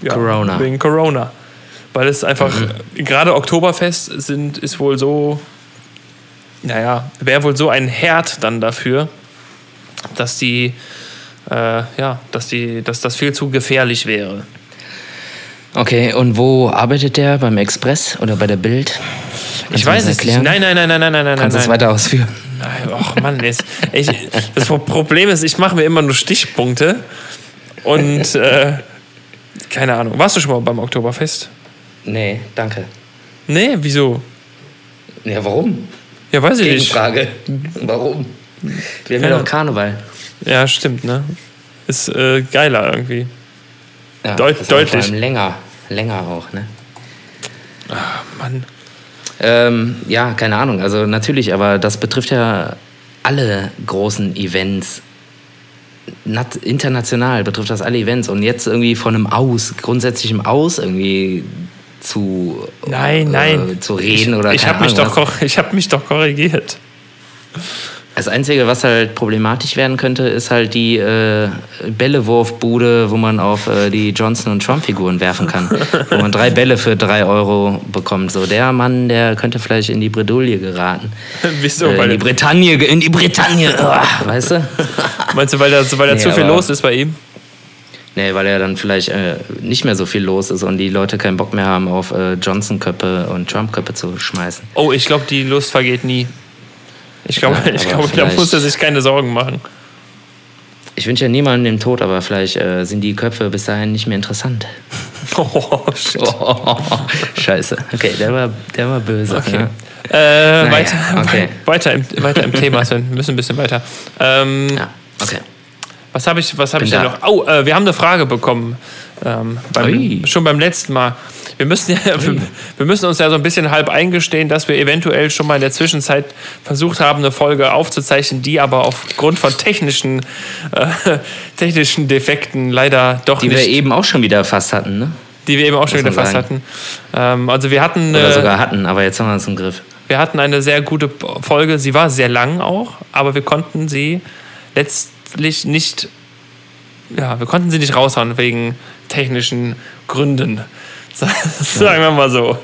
ja, Corona. Wegen Corona. Weil es einfach, Mhm. gerade Oktoberfest sind, ist wohl so, naja, wäre wohl so ein Herd dann dafür, dass die, äh, ja, dass die, dass das viel zu gefährlich wäre. Okay, und wo arbeitet der? Beim Express oder bei der Bild? Kannst Ich weiß es nicht. Nein, nein, nein, nein, nein, nein, nein. Kannst du es weiter ausführen? Nein, Och Mann, jetzt, ich, das Problem ist, ich mache mir immer nur Stichpunkte und äh, keine Ahnung. Warst du schon mal beim Oktoberfest? Nee, danke. Nee, wieso? Ja, warum? Ja, weiß ich nicht. Gegenfrage. Warum? Wir haben ja doch Karneval. Ja, stimmt, ne? Ist äh, geiler irgendwie. Ja, Deut- deutlich. Vor allem länger. Länger auch, ne? Mann. Ähm, ja, keine Ahnung. Also natürlich, aber das betrifft ja alle großen Events. Nat international betrifft das alle Events. Und jetzt irgendwie von einem Aus, grundsätzlichem Aus irgendwie zu, Nein, nein. Äh, zu reden oder Ich habe mich, doch ich hab mich doch korrigiert. Das Einzige, was halt problematisch werden könnte, ist halt die äh, Bällewurfbude, wo man auf äh, die Johnson und Trump-Figuren werfen kann. wo man drei Bälle für drei Euro bekommt. So, der Mann, der könnte vielleicht in die Bredouille geraten. Wieso? äh, in die Bretagne, in die Bretagne, oh, weißt du? meinst du, weil da, weil da Nee, zu viel los ist bei ihm? Nee, weil ja dann vielleicht äh, nicht mehr so viel los ist und die Leute keinen Bock mehr haben, auf äh, Johnson-Köppe und Trump-Köppe zu schmeißen. Oh, ich glaube, die Lust vergeht nie. Ich glaube, Ja, [laughs] ich glaube da muss er sich keine Sorgen machen. Ich wünsche ja niemandem den Tod, aber vielleicht äh, sind die Köpfe bis dahin nicht mehr interessant. [laughs] Oh, shit. Oh, scheiße. Okay, der war, der war böse. Okay. Ne? Äh, weiter, okay. [laughs] weiter, im, weiter im Thema, Sven. Wir müssen ein bisschen weiter. Ähm, Ja, okay. Was habe ich, was hab Bin ich denn da. noch? Oh, äh, wir haben eine Frage bekommen. Ähm, beim, schon beim letzten Mal. Wir müssen, ja, wir, wir müssen uns ja so ein bisschen halb eingestehen, dass wir eventuell schon mal in der Zwischenzeit versucht haben, eine Folge aufzuzeichnen, die aber aufgrund von technischen, äh, [laughs] technischen Defekten leider doch Die nicht, wir eben auch schon wieder fast hatten, ne? die wir eben auch schon wieder fast sagen. hatten. Ähm, also wir hatten, Oder sogar hatten, aber jetzt haben wir es im Griff. wir hatten eine sehr gute Folge. Sie war sehr lang auch, aber wir konnten sie letztlich nicht, ja, wir konnten sie nicht raushauen wegen technischen Gründen. [laughs] Sagen wir mal so.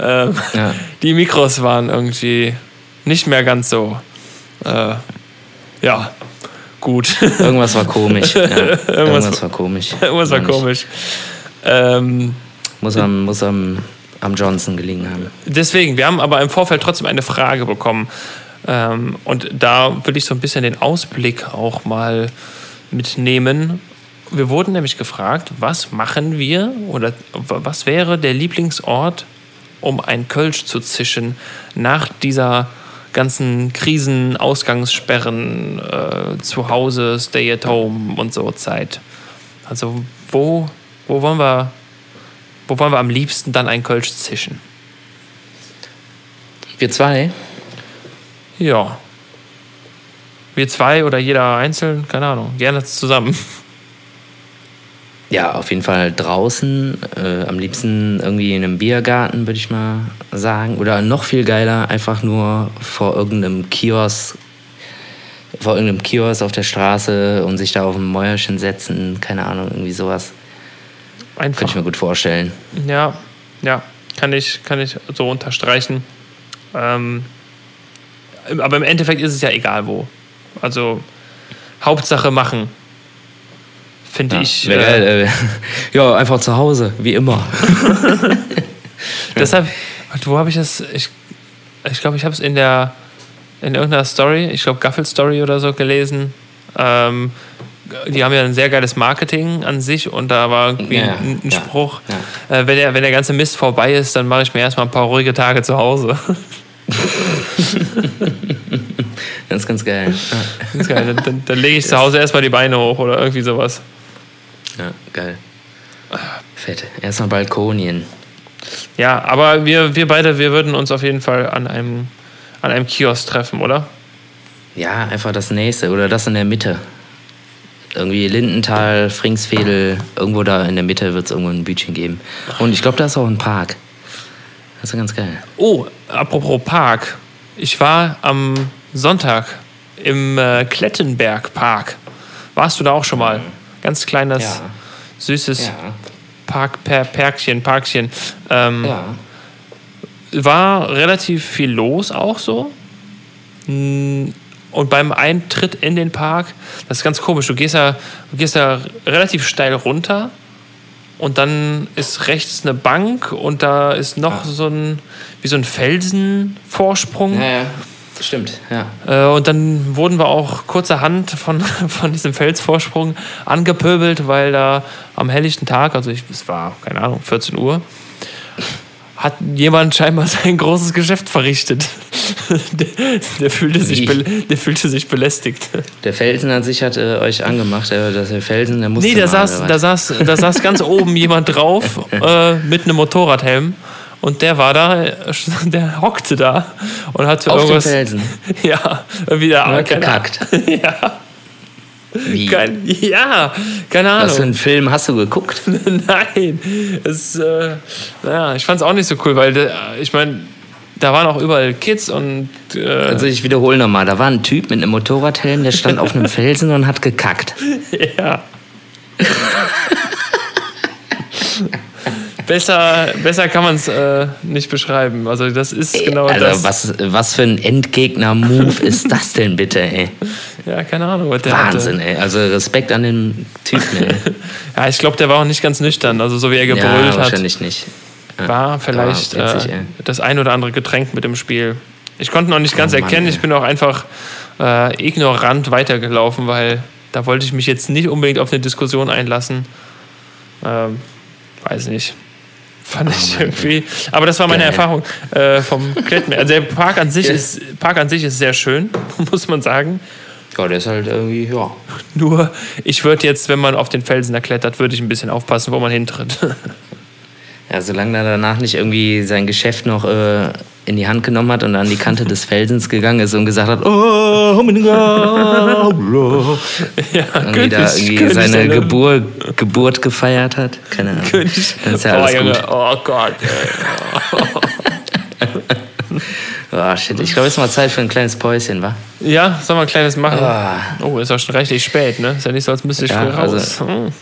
Ähm, Ja. Die Mikros waren irgendwie nicht mehr ganz so, äh, ja, gut. [laughs] Irgendwas war komisch. Ja. Irgendwas war komisch. Irgendwas war komisch. Ähm, Muss am, muss am, am Johnson gelegen haben. Deswegen, wir haben aber im Vorfeld trotzdem eine Frage bekommen. Ähm, und da will ich so ein bisschen den Ausblick auch mal mitnehmen. Wir wurden nämlich gefragt, was machen wir oder was wäre der Lieblingsort, um ein Kölsch zu zischen nach dieser ganzen Krisen, Ausgangssperren, äh, zu Hause, Stay at Home und so Zeit. Also wo, wo wollen wir, wo wollen wir am liebsten dann ein Kölsch zischen? Wir zwei? Ja. Wir zwei oder jeder einzeln, keine Ahnung. Gerne zusammen. Ja, auf jeden Fall draußen. Äh, am liebsten irgendwie in einem Biergarten, würde ich mal sagen. Oder noch viel geiler, einfach nur vor irgendeinem Kiosk. Vor irgendeinem Kiosk auf der Straße und sich da auf ein Mäuerchen setzen. Keine Ahnung, irgendwie sowas. Könnte ich Einfach. mir gut vorstellen. Ja, ja, kann ich, kann ich so unterstreichen. Ähm, aber im Endeffekt ist es ja egal wo. Also Hauptsache machen. Finde Ja, ich. wär äh, äh, [laughs] ja, einfach zu Hause, wie immer. [laughs] Deshalb, wo habe ich das? Ich ich glaube, ich habe es in der in irgendeiner Story, ich glaube Gaffel Story oder so gelesen. Ähm, die haben ja ein sehr geiles Marketing an sich und da war irgendwie Ja, ein, ein ja, Spruch, Äh, wenn, der, wenn der ganze Mist vorbei ist, dann mache ich mir erstmal ein paar ruhige Tage zu Hause. [laughs] Ganz, ganz geil. Das ist geil. Dann, dann, dann lege ich zu Hause erstmal die Beine hoch oder irgendwie sowas. Ja, geil. Fett. Erstmal Balkonien. Ja, aber wir, wir beide, wir würden uns auf jeden Fall an einem, an einem Kiosk treffen, oder? Ja, einfach das nächste oder das in der Mitte. Irgendwie Lindenthal, Fringsfedel, irgendwo da in der Mitte wird es irgendwo ein Bütchen geben. Und ich glaube, da ist auch ein Park. Das ist ganz geil. Oh, apropos Park. Ich war am Sonntag im äh, Klettenberg Park. Warst du da auch schon mal? Ganz kleines, Ja. süßes Ja. Park, per, Perkchen, Parkchen. Ähm, Ja. War relativ viel los auch so. Mm, Und beim Eintritt in den Park, das ist ganz komisch. Du gehst ja, du gehst ja relativ steil runter und dann ist rechts eine Bank und da ist noch so ein, wie so ein Felsenvorsprung. Ja, ja. Stimmt, ja. Äh, Und dann wurden wir auch kurzerhand von, [laughs] von diesem Felsvorsprung angepöbelt, weil da am helllichten Tag, also ich, es war, keine Ahnung, 14 Uhr, hat jemand scheinbar [laughs] sein großes Geschäft verrichtet. [laughs] der, der, fühlte sich der fühlte sich belästigt. Der Felsen an sich hat äh, euch angemacht. Äh, dass der Felsen, der musste Nee, da saß, da, saß, da saß ganz oben jemand drauf äh, mit einem Motorradhelm. Und der war da, [laughs] der hockte da und hat Auf dem irgendwas. Felsen. [laughs] Ja, wieder keine- gekackt. [laughs] ja. Wie? Kein, ja, keine Was für Ahnung. einen Film hast du geguckt? Nein, es, äh, naja, ich fand es auch nicht so cool, weil äh, ich meine, da waren auch überall Kids und äh, Also ich wiederhole nochmal, da war ein Typ mit einem Motorradhelm, der stand auf einem Felsen und hat gekackt. ja. Besser, besser kann man es äh, nicht beschreiben. Also das ist genau also das. was, was für ein Endgegner-Move ist das denn bitte, ey? Ja, keine Ahnung. was Der Wahnsinn, ey. Also Respekt an den Typen, ey. Hatte. [laughs] Ja, ich glaube, der war auch nicht ganz nüchtern. Also so wie er ja, gebrüllt hat, wahrscheinlich nicht. war vielleicht Ja, witzig, äh, ey. das ein oder andere Getränk mit im Spiel. Ich konnte noch nicht ganz Oh Mann, erkennen. ey. Ich bin auch einfach äh, ignorant weitergelaufen, weil da wollte ich mich jetzt nicht unbedingt auf eine Diskussion einlassen. Ähm, weiß nicht. Fand ich irgendwie. Aber das war meine Geil. Erfahrung äh, vom Kletten. Also der Park an sich ist Park an sich ist sehr schön, [laughs] muss man sagen. Ja, der ist halt irgendwie, ja. Nur ich würde jetzt, wenn man auf den Felsen da klettert, würde ich ein bisschen aufpassen, wo man hintritt. [laughs] Ja, solange er danach nicht irgendwie sein Geschäft noch äh, in die Hand genommen hat und an die Kante des Felsens gegangen ist und gesagt hat, oh, [laughs] ja, irgendwie da irgendwie seine Geburt, Geburt gefeiert hat. Keine Ahnung. König. Dann ist ja alles Junge, gut. oh Gott. [laughs] Oh, shit. Ich glaube, es ist mal Zeit für ein kleines Päuschen, wa? Ja, soll man ein kleines machen? Ah. Oh, ist auch schon reichlich spät, ne? Ist ja nicht so, als müsste ich Ja, früh raus. also- Hm.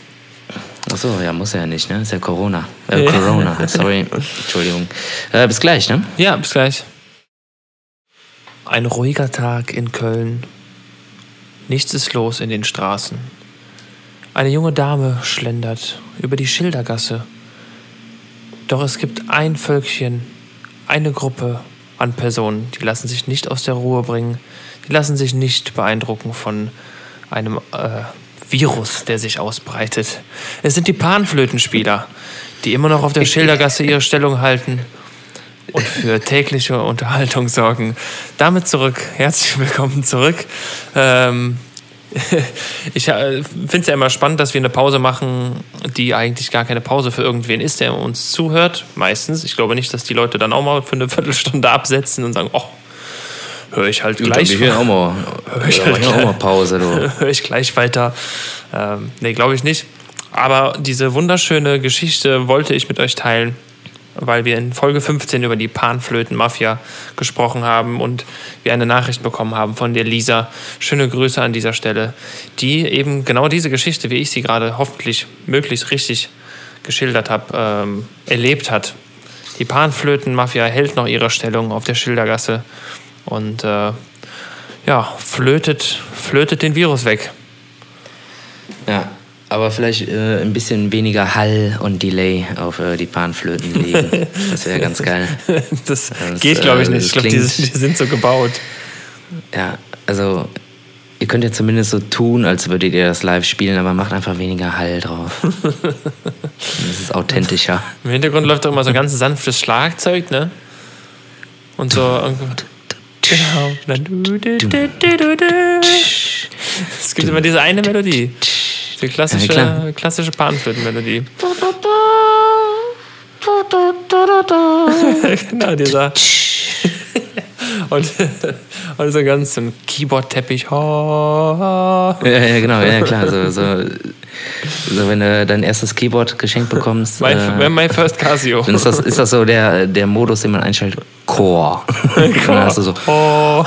Achso, ja, muss er ja nicht, ne? Ist ja Corona. Äh, Ja. Corona, sorry. Entschuldigung. Äh, bis gleich, ne? Ja, bis gleich. Ein ruhiger Tag in Köln. Nichts ist los in den Straßen. Eine junge Dame schlendert über die Schildergasse. Doch es gibt ein Völkchen, eine Gruppe an Personen, die lassen sich nicht aus der Ruhe bringen, die lassen sich nicht beeindrucken von einem äh, Virus, der sich ausbreitet. Es sind die Panflötenspieler, die immer noch auf der Schildergasse ihre Stellung halten und für tägliche Unterhaltung sorgen. Damit zurück, herzlich willkommen zurück. Ähm, [laughs] ich äh, finde es ja immer spannend, dass wir eine Pause machen, die eigentlich gar keine Pause für irgendwen ist, der uns zuhört. Meistens. Ich glaube nicht, dass die Leute dann auch mal für eine Viertelstunde absetzen und sagen, oh, höre ich halt gleich. Ich will auch mal, [laughs] ich ja, halt hier auch mal Pause, du. [laughs] höre ich gleich weiter. Ähm, nee, glaube ich nicht. Aber diese wunderschöne Geschichte wollte ich mit euch teilen, weil wir in Folge 15 über die Panflöten-Mafia gesprochen haben und wir eine Nachricht bekommen haben von der Lisa. Schöne Grüße an dieser Stelle, die eben genau diese Geschichte, wie ich sie gerade hoffentlich möglichst richtig geschildert habe, ähm, erlebt hat. Die Panflöten-Mafia hält noch ihre Stellung auf der Schildergasse und äh, ja, flötet, flötet den Virus weg. Ja. Aber vielleicht äh, ein bisschen weniger Hall und Delay auf äh, die Panflöten legen. [laughs] Das wäre ganz geil. Das, Das, geht, glaube ich, äh, nicht. Ich glaube, die, die sind so gebaut. Ja, also ihr könnt ja zumindest so tun, als würdet ihr das live spielen, aber macht einfach weniger Hall drauf. [laughs] Das ist authentischer. Im Hintergrund läuft doch immer so ganz sanftes Schlagzeug, ne? Und so. Genau. Es gibt immer diese eine Melodie. Die Ja, klassische, klar. klassische Panflötenmelodie. [laughs] genau, dieser. und, und so ganz ein Keyboard-Teppich. Ja, ja, genau, ja, klar. So, so, so wenn du dein erstes Keyboard geschenkt bekommst, My, äh, my first Casio. dann ist das, ist das so der, der Modus, den man einstellt. Core. [laughs] Und dann hast du so Oh.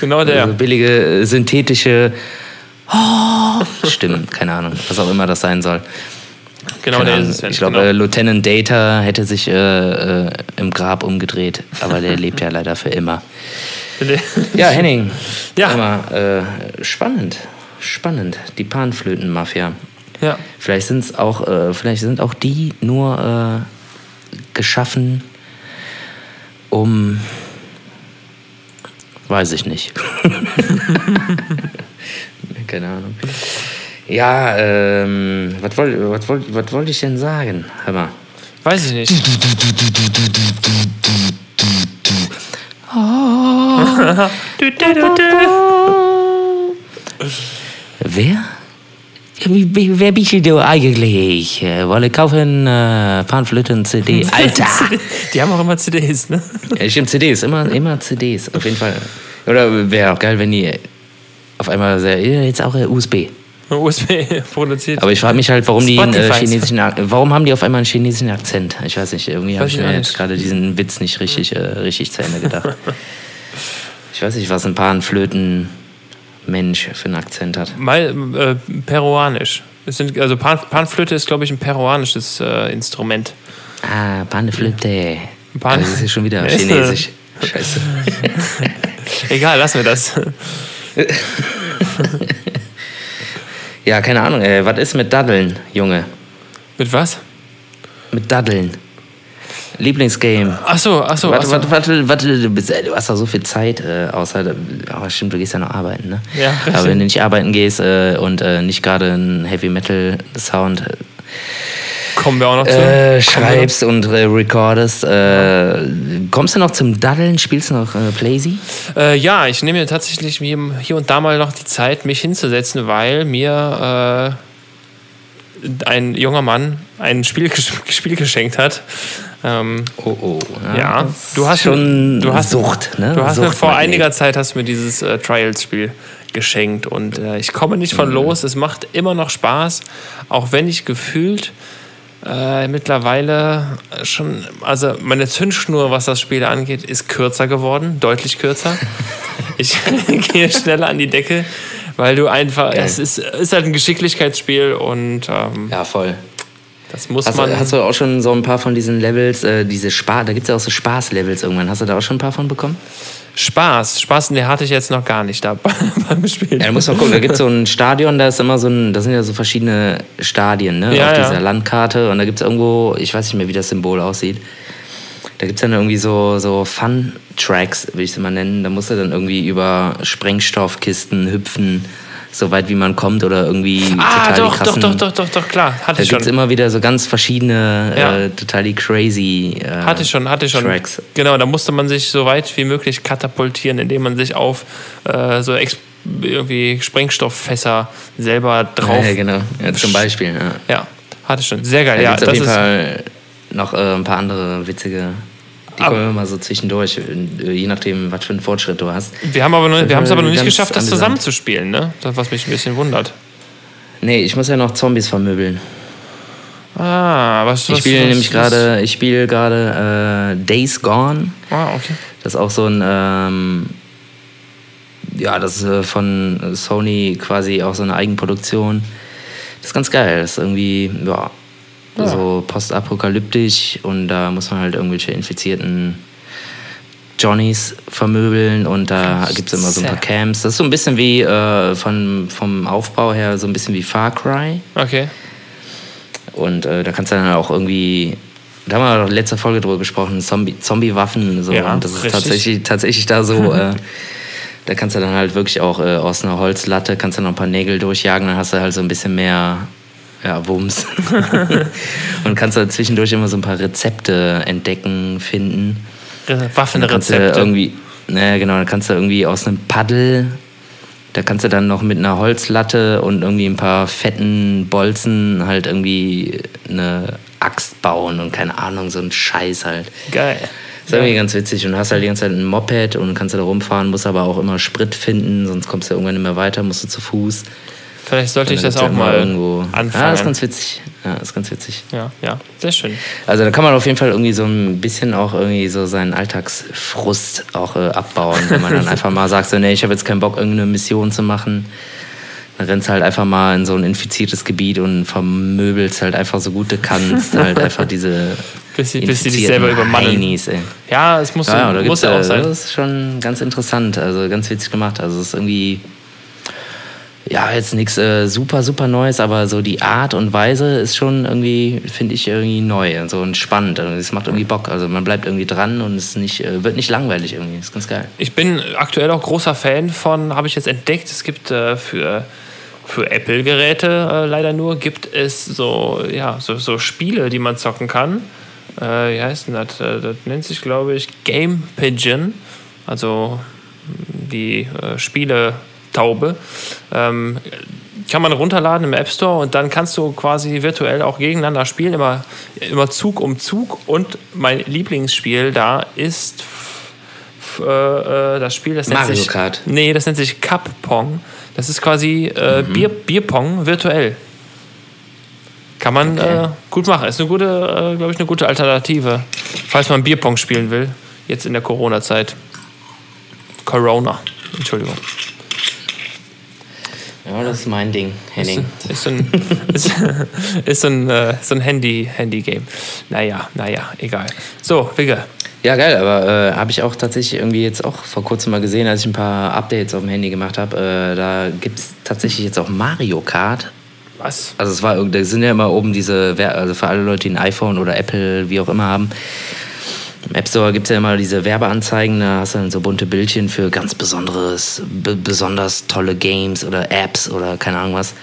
genau der. also billige, synthetische Stimmen, keine Ahnung, was auch immer das sein soll. Genau Keine der Ahnung. ist es. ich glaube, genau. äh, Lieutenant Data hätte sich äh, äh, im Grab umgedreht, aber der lebt ja leider für immer. Ja, Henning. Ja. Mal, äh, spannend. Spannend. Die Panflöten-Mafia. ja. Vielleicht sind's auch, äh, vielleicht sind auch die nur äh, geschaffen, um weiß ich nicht. [laughs] Keine Ahnung. Ja, ähm, was wollte was wollt, was wollt ich denn sagen? Hör mal. Weiß ich nicht. [laughs] Du, du, du, du. Wer? Wer bist du eigentlich? Äh, Wolle kaufen äh, Panflöten-CD. [laughs] Alter! Die haben auch immer CDs, ne? Ja, stimmt, CDs, immer, immer CDs, auf jeden Fall. Oder wäre auch geil, wenn die auf einmal sehr, ja, jetzt auch äh, USB. USB [laughs] produziert. Aber ich frage mich halt, warum die einen äh, Spotify. chinesischen, warum haben die auf einmal einen chinesischen Akzent? Ich weiß nicht, irgendwie habe ich mir jetzt gerade diesen Witz nicht richtig, äh, richtig zu Ende gedacht. [laughs] ich weiß nicht, was ein Panflöten Mensch für einen Akzent hat. Mal äh, peruanisch. Es sind, also Pan, Panflöte ist, glaube ich, ein peruanisches äh, Instrument. Ah, Panflöte. Pan- das ist ja schon wieder [laughs] chinesisch. Scheiße. Egal, lassen wir das. Ja, keine Ahnung, ey. Was ist mit Daddeln, Junge? Mit was? Mit Daddeln. Lieblingsgame. Ach so, ach so. Warte, warte, warte, warte, du, bist, äh, du hast doch so viel Zeit, äh, außer, aber stimmt, du gehst ja noch arbeiten, ne? Ja, richtig. Aber wenn du nicht arbeiten gehst äh, und äh, nicht gerade einen Heavy Metal Sound Kommen wir auch noch zu. äh, schreibst und äh, recordest, äh, kommst du noch zum Daddeln? Spielst du noch äh, noch? Äh, ja, ich nehme mir tatsächlich hier und da mal noch die Zeit, mich hinzusetzen, weil mir äh, ein junger Mann ein Spiel, [laughs] Spiel geschenkt hat. Ähm, Oh, oh. Ja, das du hast schon du hast, Sucht, ne? Du hast mir Sucht, vor Magnet. einiger Zeit hast du mir dieses äh, Trials-Spiel geschenkt und äh, ich komme nicht Mhm. von los. Es macht immer noch Spaß, auch wenn ich gefühlt äh, mittlerweile schon, also meine Zündschnur, was das Spiel angeht, ist kürzer geworden, deutlich kürzer. [laughs] ich [laughs] gehe schneller an die Decke, weil du einfach, Geil. es ist, ist halt ein Geschicklichkeitsspiel und ähm, Ja, voll. das muss Hast, man. hast du auch schon so ein paar von diesen Levels, äh, diese Spaß, da gibt es ja auch so Spaß-Levels irgendwann. Hast du da auch schon ein paar von bekommen? Spaß, Spaß, den hatte ich jetzt noch gar nicht da [laughs] beim Spielen. Ja, du musst mal gucken, da gibt es so ein Stadion, da ist immer so ein, da sind ja so verschiedene Stadien, ne? Ja, auf ja. dieser Landkarte. Und da gibt es irgendwo, ich weiß nicht mehr, wie das Symbol aussieht. Da gibt es dann irgendwie so, so Fun-Tracks, würde ich es mal nennen. Da musst du dann irgendwie über Sprengstoffkisten hüpfen, so weit wie man kommt oder irgendwie Ah, total doch, doch, krassen, doch, doch, doch, doch, klar. Hatte Da ich gibt es immer wieder so ganz verschiedene, Ja. äh, total die crazy äh, Hatte ich schon, hatte ich schon. Tracks. Genau, da musste man sich so weit wie möglich katapultieren, indem man sich auf äh, so irgendwie Sprengstofffässer selber drauf. Ja, genau. Ja, zum Beispiel. Ja. Ja, hatte ich schon. Sehr geil. Da Ja, gibt's auf das jeden. Fall noch äh, ein paar andere witzige. Die Aber- kommen immer so zwischendurch, äh, je nachdem, was für einen Fortschritt du hast. Wir haben es aber noch nicht Ganz geschafft, das zusammenzuspielen, ne? Das, was mich ein bisschen wundert. Nee, ich muss ja noch Zombies vermöbeln. Ah, was Ich was- spiele was- nämlich gerade, ich spiele gerade äh, Days Gone. Ah, okay. Das ist auch so ein, ähm, ja, das ist äh, von Sony quasi auch so eine Eigenproduktion. Das ist ganz geil. Das ist irgendwie, ja, Ja. so postapokalyptisch und da muss man halt irgendwelche Infizierten Johnnies vermöbeln und da gibt es immer so ein paar. Camps. Das ist so ein bisschen wie äh, von, vom Aufbau her so ein bisschen wie Far Cry. Okay. Und äh, da kannst du dann auch irgendwie, da haben wir doch in letzter Folge drüber gesprochen, Zombie- Zombie-Waffen. So. Ja, und das ist richtig. tatsächlich, tatsächlich da so. [laughs] äh, da kannst du dann halt wirklich auch äh, aus einer Holzlatte kannst du noch ein paar Nägel durchjagen, dann hast du halt so ein bisschen mehr ja, Wumms. [laughs] und kannst da zwischendurch immer so ein paar Rezepte entdecken, finden. Du Waffenrezepte. irgendwie, ne, genau, dann kannst du irgendwie aus einem Paddel, da kannst du dann noch mit einer Holzlatte und irgendwie ein paar fetten Bolzen halt irgendwie eine Axt bauen und keine Ahnung, so ein Scheiß halt. Geil. Das ist irgendwie ganz witzig und hast halt die ganze Zeit ein Moped und kannst da rumfahren, musst aber auch immer Sprit finden, sonst kommst du irgendwann nicht mehr weiter, musst du zu Fuß. Vielleicht sollte ich das auch mal irgendwo. anfangen. Ja, das ist ganz witzig. Ja, das ist ganz witzig. ja, ja, sehr schön. Also da kann man auf jeden Fall irgendwie so ein bisschen auch irgendwie so seinen Alltagsfrust auch äh, abbauen, wenn man dann [laughs] einfach mal sagt, so, nee, ich habe jetzt keinen Bock, irgendeine Mission zu machen. Dann rennst du halt einfach mal in so ein infiziertes Gebiet und vermöbelst halt einfach so gut du kannst, [laughs] halt einfach diese Bis sie, bis sie dich selber übermannen. Heinis. Ja, es muss, Ja, ja, muss ja auch sein. Das ist schon ganz interessant, also ganz witzig gemacht. Also es ist irgendwie, ja, jetzt nichts äh, super, super Neues, aber so die Art und Weise ist schon irgendwie, finde ich, irgendwie neu und so und spannend. Also es macht irgendwie Bock. Also man bleibt irgendwie dran und es nicht, äh, wird nicht langweilig irgendwie. Ist ganz geil. Ich bin aktuell auch großer Fan von, habe ich jetzt entdeckt, es gibt äh, für, für Apple-Geräte äh, leider nur, gibt es so, ja, so, so Spiele, die man zocken kann. Äh, wie heißt denn das? Äh, das nennt sich, glaube ich, Game Pigeon. Also die äh, Spieletaube. Ähm, kann man runterladen im App Store und dann kannst du quasi virtuell auch gegeneinander spielen, immer, immer Zug um Zug. Und mein Lieblingsspiel da ist äh, äh, das Spiel, das nennt Mario sich. Kart. Nee, das nennt sich Cup Pong. Das ist quasi äh, Mhm. Bier, Bierpong virtuell. Kann man Okay. äh, gut machen. Ist eine gute, äh, glaube ich, eine gute Alternative, falls man Bierpong spielen will. Jetzt in der Corona-Zeit. Corona. Entschuldigung. Ja, das ist mein Ding, Henning. Ist so ein, ist, [laughs] ist so ein, äh, so ein Handy, Handy-Game. Naja, naja, egal. So, Wigge. Ja, geil, aber äh, habe ich auch tatsächlich irgendwie jetzt auch vor kurzem mal gesehen, als ich ein paar Updates auf dem Handy gemacht habe. Äh, da gibt es tatsächlich jetzt auch Mario Kart. Was? Also es war, da sind ja immer oben diese, also für alle Leute, die ein iPhone oder Apple, wie auch immer haben. Im App Store gibt es ja immer diese Werbeanzeigen, da hast du dann so bunte Bildchen für ganz besonderes, be besonders tolle Games oder Apps oder keine Ahnung was.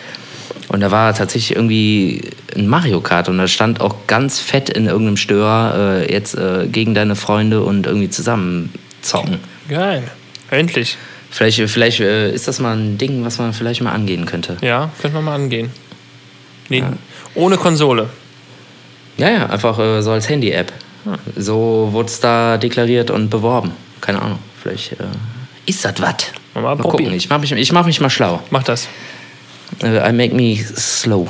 Und da war tatsächlich irgendwie ein Mario Kart und da stand auch ganz fett in irgendeinem Störer äh, jetzt äh, gegen deine Freunde und irgendwie zusammen zocken. Geil. Endlich. Vielleicht, vielleicht äh, ist das mal ein Ding, was man vielleicht mal angehen könnte. Ja, könnte man mal angehen. Nee, Ohne Konsole. Ja, ja, einfach äh, so als Handy-App. So wurde es da deklariert und beworben. Keine Ahnung, vielleicht äh, ist das was. Mal Mal gucken, ich mach, mich, ich mach mich mal schlau. Mach das. Äh, I make me slow.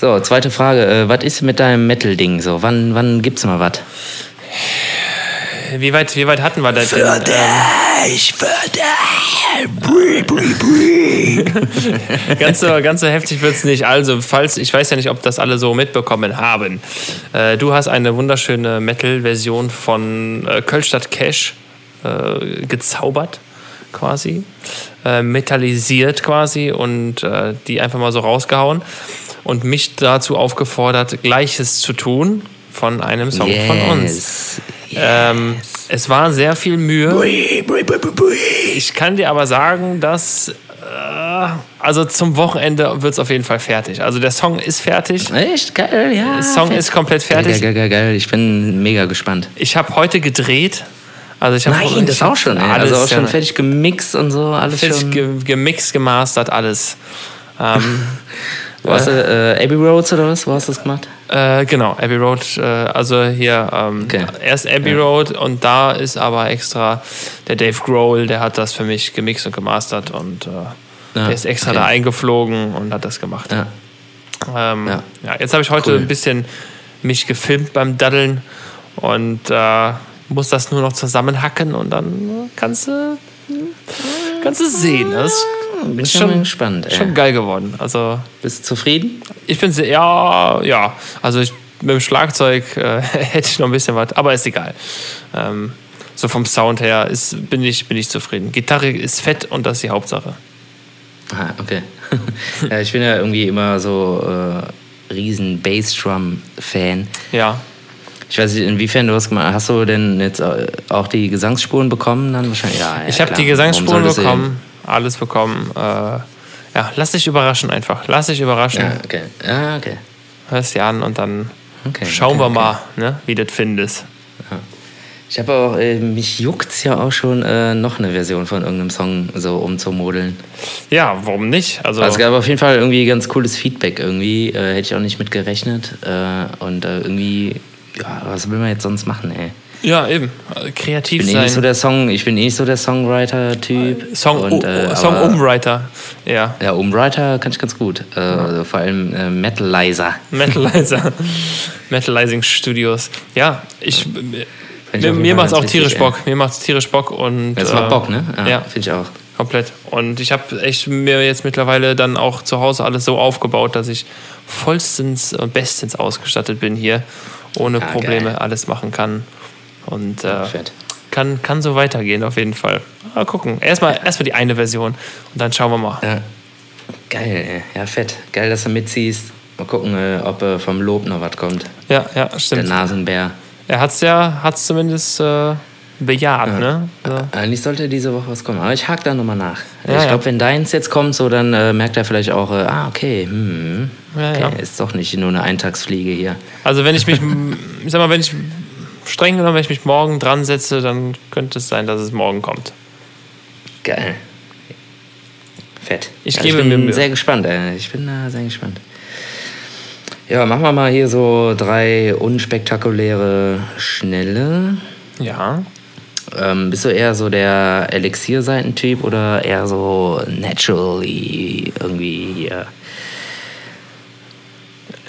So, zweite Frage. Äh, was ist mit deinem Metal-Ding so? Wann, wann gibt's mal was? Wie weit, wie weit hatten wir das denn? Ähm, Ich würde. [laughs] Ganz, so, ganz so heftig wird es nicht. Also, falls, ich weiß ja nicht, ob das alle so mitbekommen haben. Äh, du hast eine wunderschöne Metal-Version von äh, Kölstadt Cash äh, gezaubert, quasi. Äh, metallisiert quasi und äh, die einfach mal so rausgehauen. Und mich dazu aufgefordert, Gleiches zu tun von einem Song von uns. Ähm, es war sehr viel Mühe. Brü, brü, brü. Ich kann dir aber sagen, dass. Äh, also zum Wochenende wird es auf jeden Fall fertig. Also der Song ist fertig. Echt geil, ja. Der Song fett. ist komplett Geil, fertig. geil, geil, geil. Ich bin mega gespannt. Ich habe heute gedreht. Also ich Nein, das ich auch schon. Ey. Alles Also auch schon ja, fertig gemixt und so. Alles fertig schon. ge gemixt, gemastert, alles. Ähm, [laughs] Wo hast du, äh, Abbey Roads oder was? Wo hast du das gemacht? äh, genau, Abbey Road. Äh, also hier ähm, Okay. erst Abbey Road und da ist aber extra der Dave Grohl, der hat das für mich gemixt und gemastert und äh, der ist extra okay. da eingeflogen und hat das gemacht. Ja. Ähm, ja. Ja. jetzt habe ich heute Cool. ein bisschen mich gefilmt beim Daddeln und äh, muss das nur noch zusammenhacken und dann kannst du, kannst du sehen. Das ist Bin Ist schon, gespannt. Ey. schon geil geworden. Also Bist du zufrieden? ich bin sehr, ja, ja. Also ich mit dem Schlagzeug äh, [laughs] hätte ich noch ein bisschen was, aber ist egal. Ähm, so vom Sound her ist, bin, ich, bin ich zufrieden. Gitarre ist fett und das ist die Hauptsache. Ah, okay. [laughs] ja, ich bin ja irgendwie immer so äh, riesen Bassdrum-Fan. Ja. Ich weiß nicht, inwiefern du das gemacht hast. du denn jetzt auch die Gesangsspuren bekommen dann wahrscheinlich? Ja, ich ja, habe die Gesangsspuren bekommen, alles bekommen. Äh, ja, lass dich überraschen einfach. Lass dich überraschen. Ja, okay. Ja, okay. Hörst dir an und dann Okay, schauen okay, wir mal, ne, wie du das findest. Ich habe auch, äh, mich juckt's ja auch schon, äh, noch eine Version von irgendeinem Song so umzumodeln. Ja, warum nicht? Also, Also es gab auf jeden Fall irgendwie ganz cooles Feedback irgendwie. Äh, hätte ich auch nicht mit gerechnet. Äh, und äh, irgendwie, ja, was will man jetzt sonst machen, ey? Ja, eben. Äh, Kreativ Ich bin eh sein. nicht so der Song, ich bin eh nicht so der Songwriter-Typ. Song, Und, äh, Song aber- Umwriter. Ja. Ja, Umwriter kann ich ganz gut. Äh, also vor allem äh, Metalizer. Metalizer. [laughs] Metalizing Studios. Ja, ich. ich Mir, mir macht es auch tierisch Bock. Mir macht es tierisch Bock und. Das äh, macht Bock, ne? Ja, Finde ich auch. komplett. Und ich habe echt mir jetzt mittlerweile dann auch zu Hause alles so aufgebaut, dass ich vollstens und bestens ausgestattet bin hier. Ohne Ah, Probleme geil. alles machen kann. Und äh, kann, kann so weitergehen auf jeden Fall. Mal gucken. Erstmal erstmal die eine Version und dann schauen wir mal. Ja. Geil. Ja, fett. Geil, dass du mitziehst. Mal gucken, äh, ob äh, vom Lob noch was kommt. Ja, ja, Der stimmt. Nasenbär. Er hat es ja hat's zumindest äh, bejaht, ne? So. Eigentlich sollte diese Woche was kommen. Aber ich hake da nochmal nach. Ja, ich ja. glaube, wenn deins jetzt kommt, so, dann äh, merkt er vielleicht auch, äh, ah, okay, hm, Ja, okay, ja. ist doch nicht nur eine Eintagsfliege hier. Also wenn ich mich, ich sag mal, wenn ich streng genommen, wenn ich mich morgen dran setze, dann könnte es sein, dass es morgen kommt. Geil. Fett. Ich ja, gebe ich mir bin Mühe. sehr gespannt, ey. Ich bin da sehr gespannt. Ja, machen wir mal hier so drei unspektakuläre, schnelle. Ja. Ähm, bist du eher so der Elixier-Seitentyp oder eher so naturally irgendwie hier?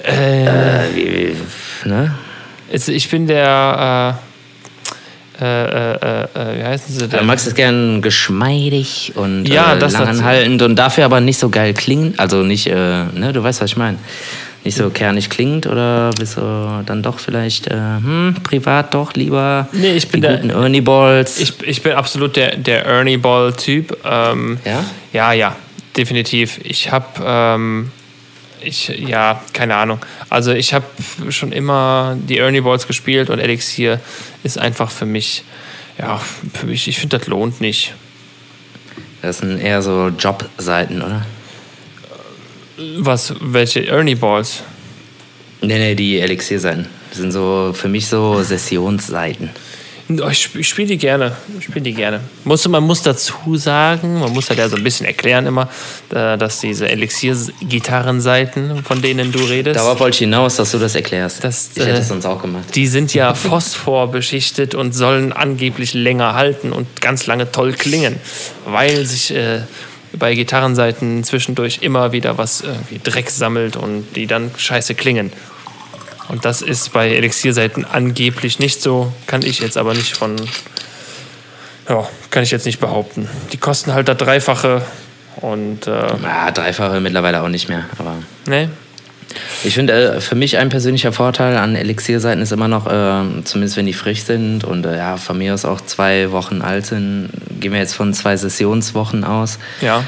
Äh, Äh, wie, wie, ne? Ich bin der, äh, äh, äh, äh, äh, wie heißen sie Du denn? magst es gern geschmeidig und Ja, äh, langanhaltend und dafür aber nicht so geil klingen. Also nicht, äh, ne, du weißt, was ich meine. Nicht so kernig klingt oder bist du dann doch vielleicht, äh, hm, privat doch lieber Nee, ich bin die der- guten Ernie Balls. Ich, ich bin absolut der, der Ernie Ball-Typ. Ähm, Ja? Ja, ja, definitiv. Ich habe, ähm, ich, ja, keine Ahnung. Also ich habe schon immer die Ernie Balls gespielt und Elixir ist einfach für mich, ja, für mich, ich finde, das lohnt nicht. Das sind eher so Jobseiten, oder? Was, welche Ernie Balls? Nee, nee, die Elixier-Seiten. Das sind so für mich so Sessionsseiten. Oh, Ich, sp- ich spiele die gerne. Ich spiele die gerne. Muss, man muss dazu sagen, man muss halt ja so ein bisschen erklären immer, äh, dass diese Elixier-Gitarrenseiten, von denen du redest, Darauf wollte ich hinaus, dass du das erklärst. Das, ich hätte äh, es sonst auch gemacht. Die sind ja phosphorbeschichtet und sollen angeblich länger halten und ganz lange toll klingen, weil sich äh, bei Gitarrenseiten zwischendurch immer wieder was irgendwie Dreck sammelt und die dann scheiße klingen. Und das ist bei Elixierseiten angeblich nicht so, kann ich jetzt aber nicht von, ja, kann ich jetzt nicht behaupten. Die kosten halt das Dreifache und, äh, Ja, dreifache mittlerweile auch nicht mehr, aber ne? Ich finde, äh, für mich ein persönlicher Vorteil an Elixierseiten ist immer noch, äh, zumindest wenn die frisch sind und äh, ja, von mir aus auch zwei Wochen alt sind, gehen wir jetzt von zwei Sessionswochen aus. Ja.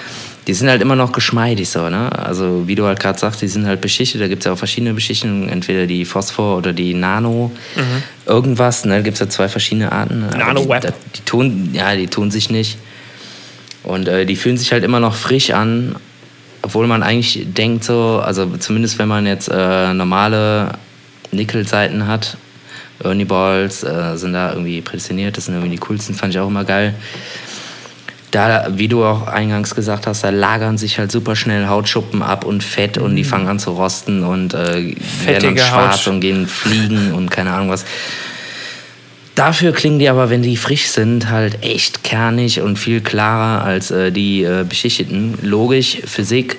Die sind halt immer noch geschmeidig so, ne? Also wie du halt gerade sagst, die sind halt beschichtet. Da gibt es ja auch verschiedene Beschichtungen, entweder die Phosphor oder die Nano. Irgendwas, ne? Da gibt es ja zwei verschiedene Arten. Nano-Web. Die, die tun, ja, die tun sich nicht. Und äh, die fühlen sich halt immer noch frisch an, obwohl man eigentlich denkt so, also zumindest wenn man jetzt äh, normale Nickelseiten hat, Ernie Balls äh, sind da irgendwie prädestiniert, das sind irgendwie die coolsten, fand ich auch immer geil. Da, wie du auch eingangs gesagt hast, da lagern sich halt super schnell Hautschuppen ab und Fett und die fangen an zu rosten und äh, werden dann schwarz Haut- und gehen fliegen und keine Ahnung was. Dafür klingen die aber, wenn die frisch sind, halt echt kernig und viel klarer als äh, die äh, beschichteten. Logisch, Physik,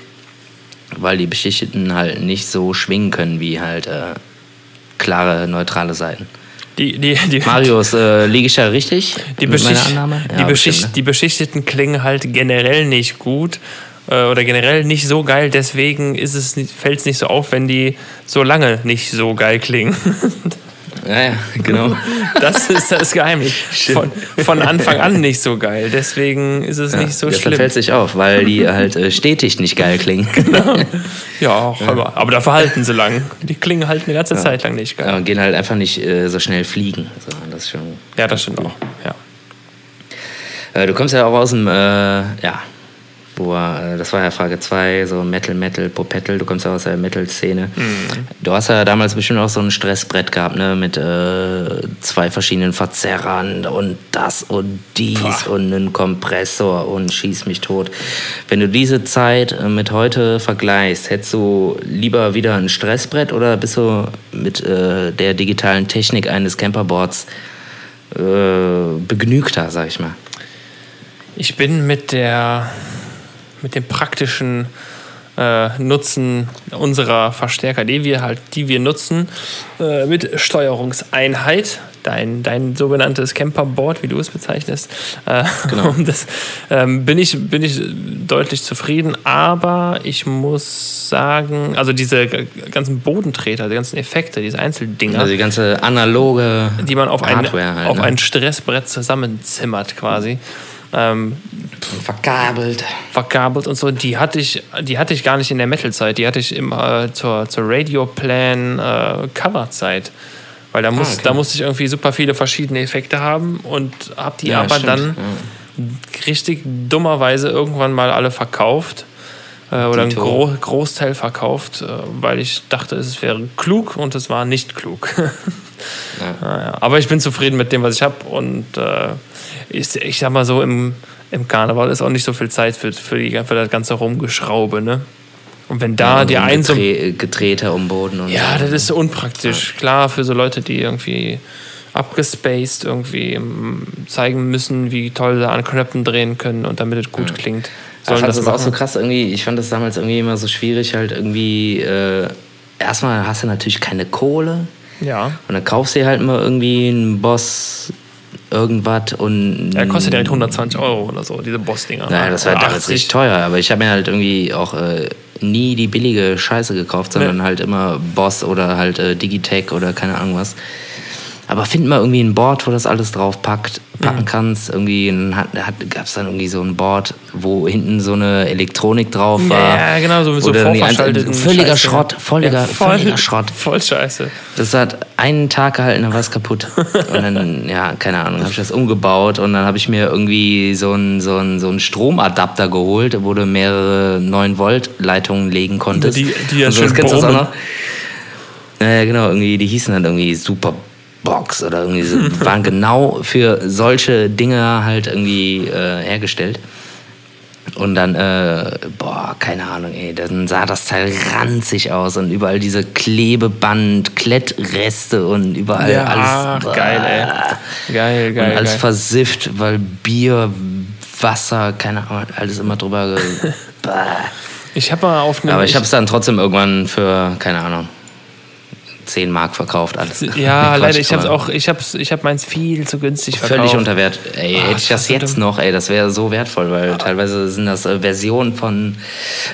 weil die beschichteten halt nicht so schwingen können wie halt äh, klare, neutrale Seiten. Die, die, die, Marius, äh, liege ich da richtig Die, Beschicht Annahme? die, Ja, Beschicht bestimmt, ne? die Beschichteten klingen halt generell nicht gut. Äh, oder generell nicht so geil, deswegen fällt es nicht so auf, wenn die so lange nicht so geil klingen. [laughs] Ja, ja, genau. [laughs] Das ist das Geheimnis. Von, von Anfang an nicht so geil. Deswegen ist es Ja, nicht so das schlimm. fällt sich auf, weil die halt äh, stetig nicht geil klingen. [laughs] Ja, [laughs] auch, Aber, aber dafür halten sie lang. Die klingen halt eine ganze Zeit lang nicht geil. Ja, und gehen halt einfach nicht äh, so schnell fliegen. So, das schon Ja, das stimmt auch. Ja. Äh, du kommst ja auch aus dem, äh, ja, wo, äh, das war ja Frage 2, so Metal, Metal, Popettel, du kommst ja aus der Metal-Szene. Du hast ja damals bestimmt auch so ein Stressbrett gehabt, ne, mit äh, zwei verschiedenen Verzerrern und das und dies Boah. und einen Kompressor und schieß mich tot. Wenn du diese Zeit äh, mit heute vergleichst, hättest du lieber wieder ein Stressbrett oder bist du mit äh, der digitalen Technik eines Camperboards äh, begnügter, sag ich mal? Ich bin mit der mit dem praktischen äh, Nutzen unserer Verstärker, die wir halt, die wir nutzen, äh, mit Steuerungseinheit, dein, dein sogenanntes Camperboard, wie du es bezeichnest, äh, Genau. [laughs] das, ähm, bin, ich, bin ich deutlich zufrieden, aber ich muss sagen, also diese ganzen Bodentreter, die ganzen Effekte, diese Einzeldinger, Also die ganze analoge die man auf, ein, halt, auf ne? ein Stressbrett zusammenzimmert quasi. Ähm, verkabelt. verkabelt und so, die hatte ich, die hatte ich gar nicht in der Metal-Zeit, die hatte ich im, äh, zur, zur Radio-Plan äh, Cover-Zeit. Weil da, muss, Ah, okay. da musste ich irgendwie super viele verschiedene Effekte haben und habe die Ja, aber stimmt, dann richtig dummerweise irgendwann mal alle verkauft. Äh, oder einen. Gro Großteil verkauft, äh, weil ich dachte, es wäre klug und es war nicht klug. [laughs] Naja, aber ich bin zufrieden mit dem, was ich habe und äh, ich, ich sag mal so, im, im Karneval ist auch nicht so viel Zeit für, für, die, für das ganze Rumgeschraube, ne? Und wenn da Ja, die ein so Getreter um Boden und ja, so. das ist unpraktisch. Klar, für so Leute, die irgendwie abgespaced irgendwie mm, zeigen müssen, wie toll sie an Knöpfen drehen können und damit es gut klingt. Ich fand das das auch so krass irgendwie. Ich fand das damals irgendwie immer so schwierig, halt irgendwie. Äh, erstmal hast du natürlich keine Kohle. Ja. Und dann kaufst du dir halt mal irgendwie einen Boss irgendwas und. Er kostet direkt 120 Euro oder so, diese Boss-Dinger. Naja, das war damals 80. richtig teuer, aber ich habe mir halt irgendwie auch äh, nie die billige Scheiße gekauft, sondern Nee. halt immer Boss oder halt äh, Digitech oder keine Ahnung was. Aber find mal irgendwie ein Board, wo das alles drauf packt, Mhm. packen kannst. Irgendwie gab es dann irgendwie so ein Board, wo hinten so eine Elektronik drauf war. Ja, genau, so so vorverschalteten Völliger Scheiße. Schrott, völliger, Ja, voll- völliger Schrott. Voll scheiße. Das hat einen Tag gehalten, dann war es kaputt. Und dann, ja, keine Ahnung, habe ich das umgebaut und dann habe ich mir irgendwie so einen so einen- so einen Stromadapter geholt, wo du mehrere 9-Volt-Leitungen legen konntest. Die- die ja und so, schön das kennst du auch noch? Naja, genau, irgendwie, die hießen dann irgendwie Superbox oder irgendwie so, waren genau für solche Dinge halt irgendwie äh, hergestellt. Und dann, äh, boah, keine Ahnung, ey, dann sah das Teil ranzig aus und überall diese Klebeband, Klettreste und überall Ja, alles. ach, geil, ey. Geil, geil. Und alles geil. versifft, weil Bier, Wasser, keine Ahnung, alles immer drüber. [laughs] Ich habe mal auf einem. Aber ich habe es dann trotzdem irgendwann für, keine Ahnung, 10 Mark verkauft. Alles. Ja, [laughs] Nee, Quatsch, leider, ich habe auch, ich habe ich hab meins viel zu günstig verkauft. Völlig unter Wert. Ey, Ah, hätte ich das jetzt noch, ey, das wäre so wertvoll, weil teilweise sind das äh, Versionen von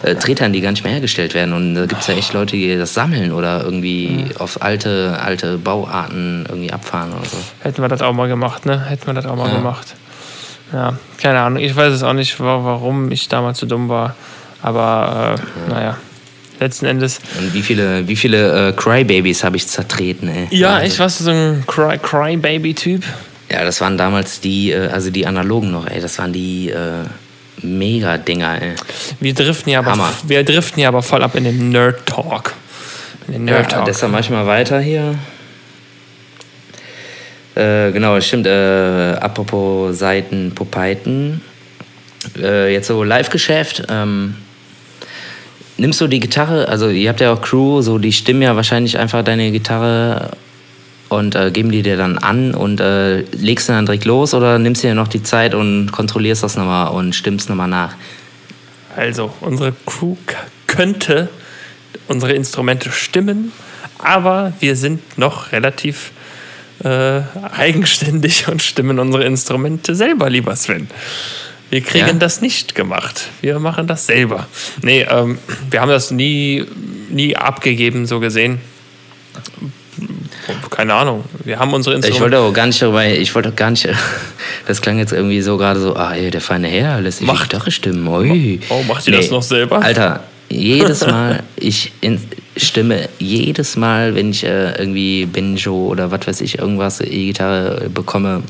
äh, Tretern, die gar nicht mehr hergestellt werden. Und da gibt es ja echt Leute, die das sammeln oder irgendwie auf alte, alte Bauarten irgendwie abfahren oder so. Hätten wir das auch mal gemacht, ne? Hätten wir das auch mal gemacht. Ja, keine Ahnung. Ich weiß es auch nicht, wa- warum ich damals so dumm war. Aber äh, naja, letzten Endes. Und wie viele, wie viele äh, Crybabies habe ich zertreten, ey. Ja, Wahnsinn. ich war so ein Cry Crybaby-Typ. Ja, das waren damals die, äh, also die analogen noch, ey. Das waren die äh, Mega-Dinger, ey. Wir driften ja aber, Hammer. wir driften ja aber voll ab in den Nerd-Talk. In den Ja, Nerd-Talk. deshalb mach ich mal weiter hier. Äh, genau, stimmt. Äh, apropos Seiten, Pupeiten. Äh, jetzt so Live-Geschäft. Ähm, nimmst du die Gitarre, also ihr habt ja auch Crew, so die stimmen ja wahrscheinlich einfach deine Gitarre und äh, geben die dir dann an und äh, legst du dann direkt los oder nimmst du dir noch die Zeit und kontrollierst das nochmal und stimmst nochmal nach? Also, unsere Crew könnte unsere Instrumente stimmen, aber wir sind noch relativ äh, eigenständig [laughs] und stimmen unsere Instrumente selber, lieber Sven. Wir kriegen Ja? das nicht gemacht. Wir machen das selber. Nee, ähm, wir haben das nie, nie abgegeben, so gesehen. Keine Ahnung. Wir haben unsere Ich Instrumente. wollte auch gar nicht darüber, ich wollte gar nicht, [laughs] das klang jetzt irgendwie so gerade so, ah, ey, der feine Herr lässt sich die Macht- Gitarre stimmen. Ui. Oh, macht ihr das noch selber? Alter, jedes [laughs] Mal, ich stimme jedes Mal, wenn ich äh, irgendwie Banjo oder was weiß ich, irgendwas, E-Gitarre bekomme,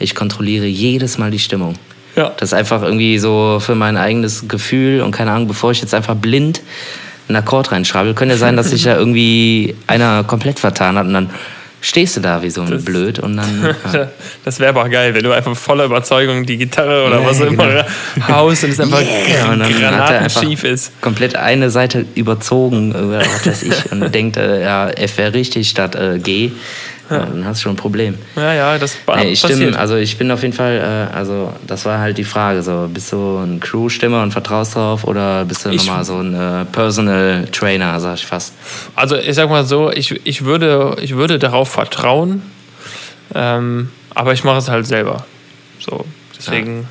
ich kontrolliere jedes Mal die Stimmung. Ja. Das ist einfach irgendwie so für mein eigenes Gefühl und keine Ahnung, bevor ich jetzt einfach blind einen Akkord reinschreibe, könnte ja sein, dass sich da [laughs] irgendwie einer komplett vertan hat und dann stehst du da wie so ein Blöd und dann. [laughs] Ja. Das wäre aber geil, wenn du einfach voller Überzeugung die Gitarre oder Ja, was auch immer genau. haust und es einfach [laughs] Yeah, und dann granatenschief ist. komplett eine Seite überzogen, oder was weiß ich, und denkt, äh, ja, F wäre richtig statt äh, G. Ja. dann hast du schon ein Problem. Ja, ja, das Nee, ich passiert. stimme, also ich bin auf jeden Fall, äh, also das war halt die Frage, so bist du ein Crew-Stimmer und vertraust drauf oder bist du Ich- nochmal so ein äh, Personal Trainer, sag ich fast. Also ich sag mal so, ich, ich, würde, ich würde darauf vertrauen, ähm, aber ich mache es halt selber. So, deswegen,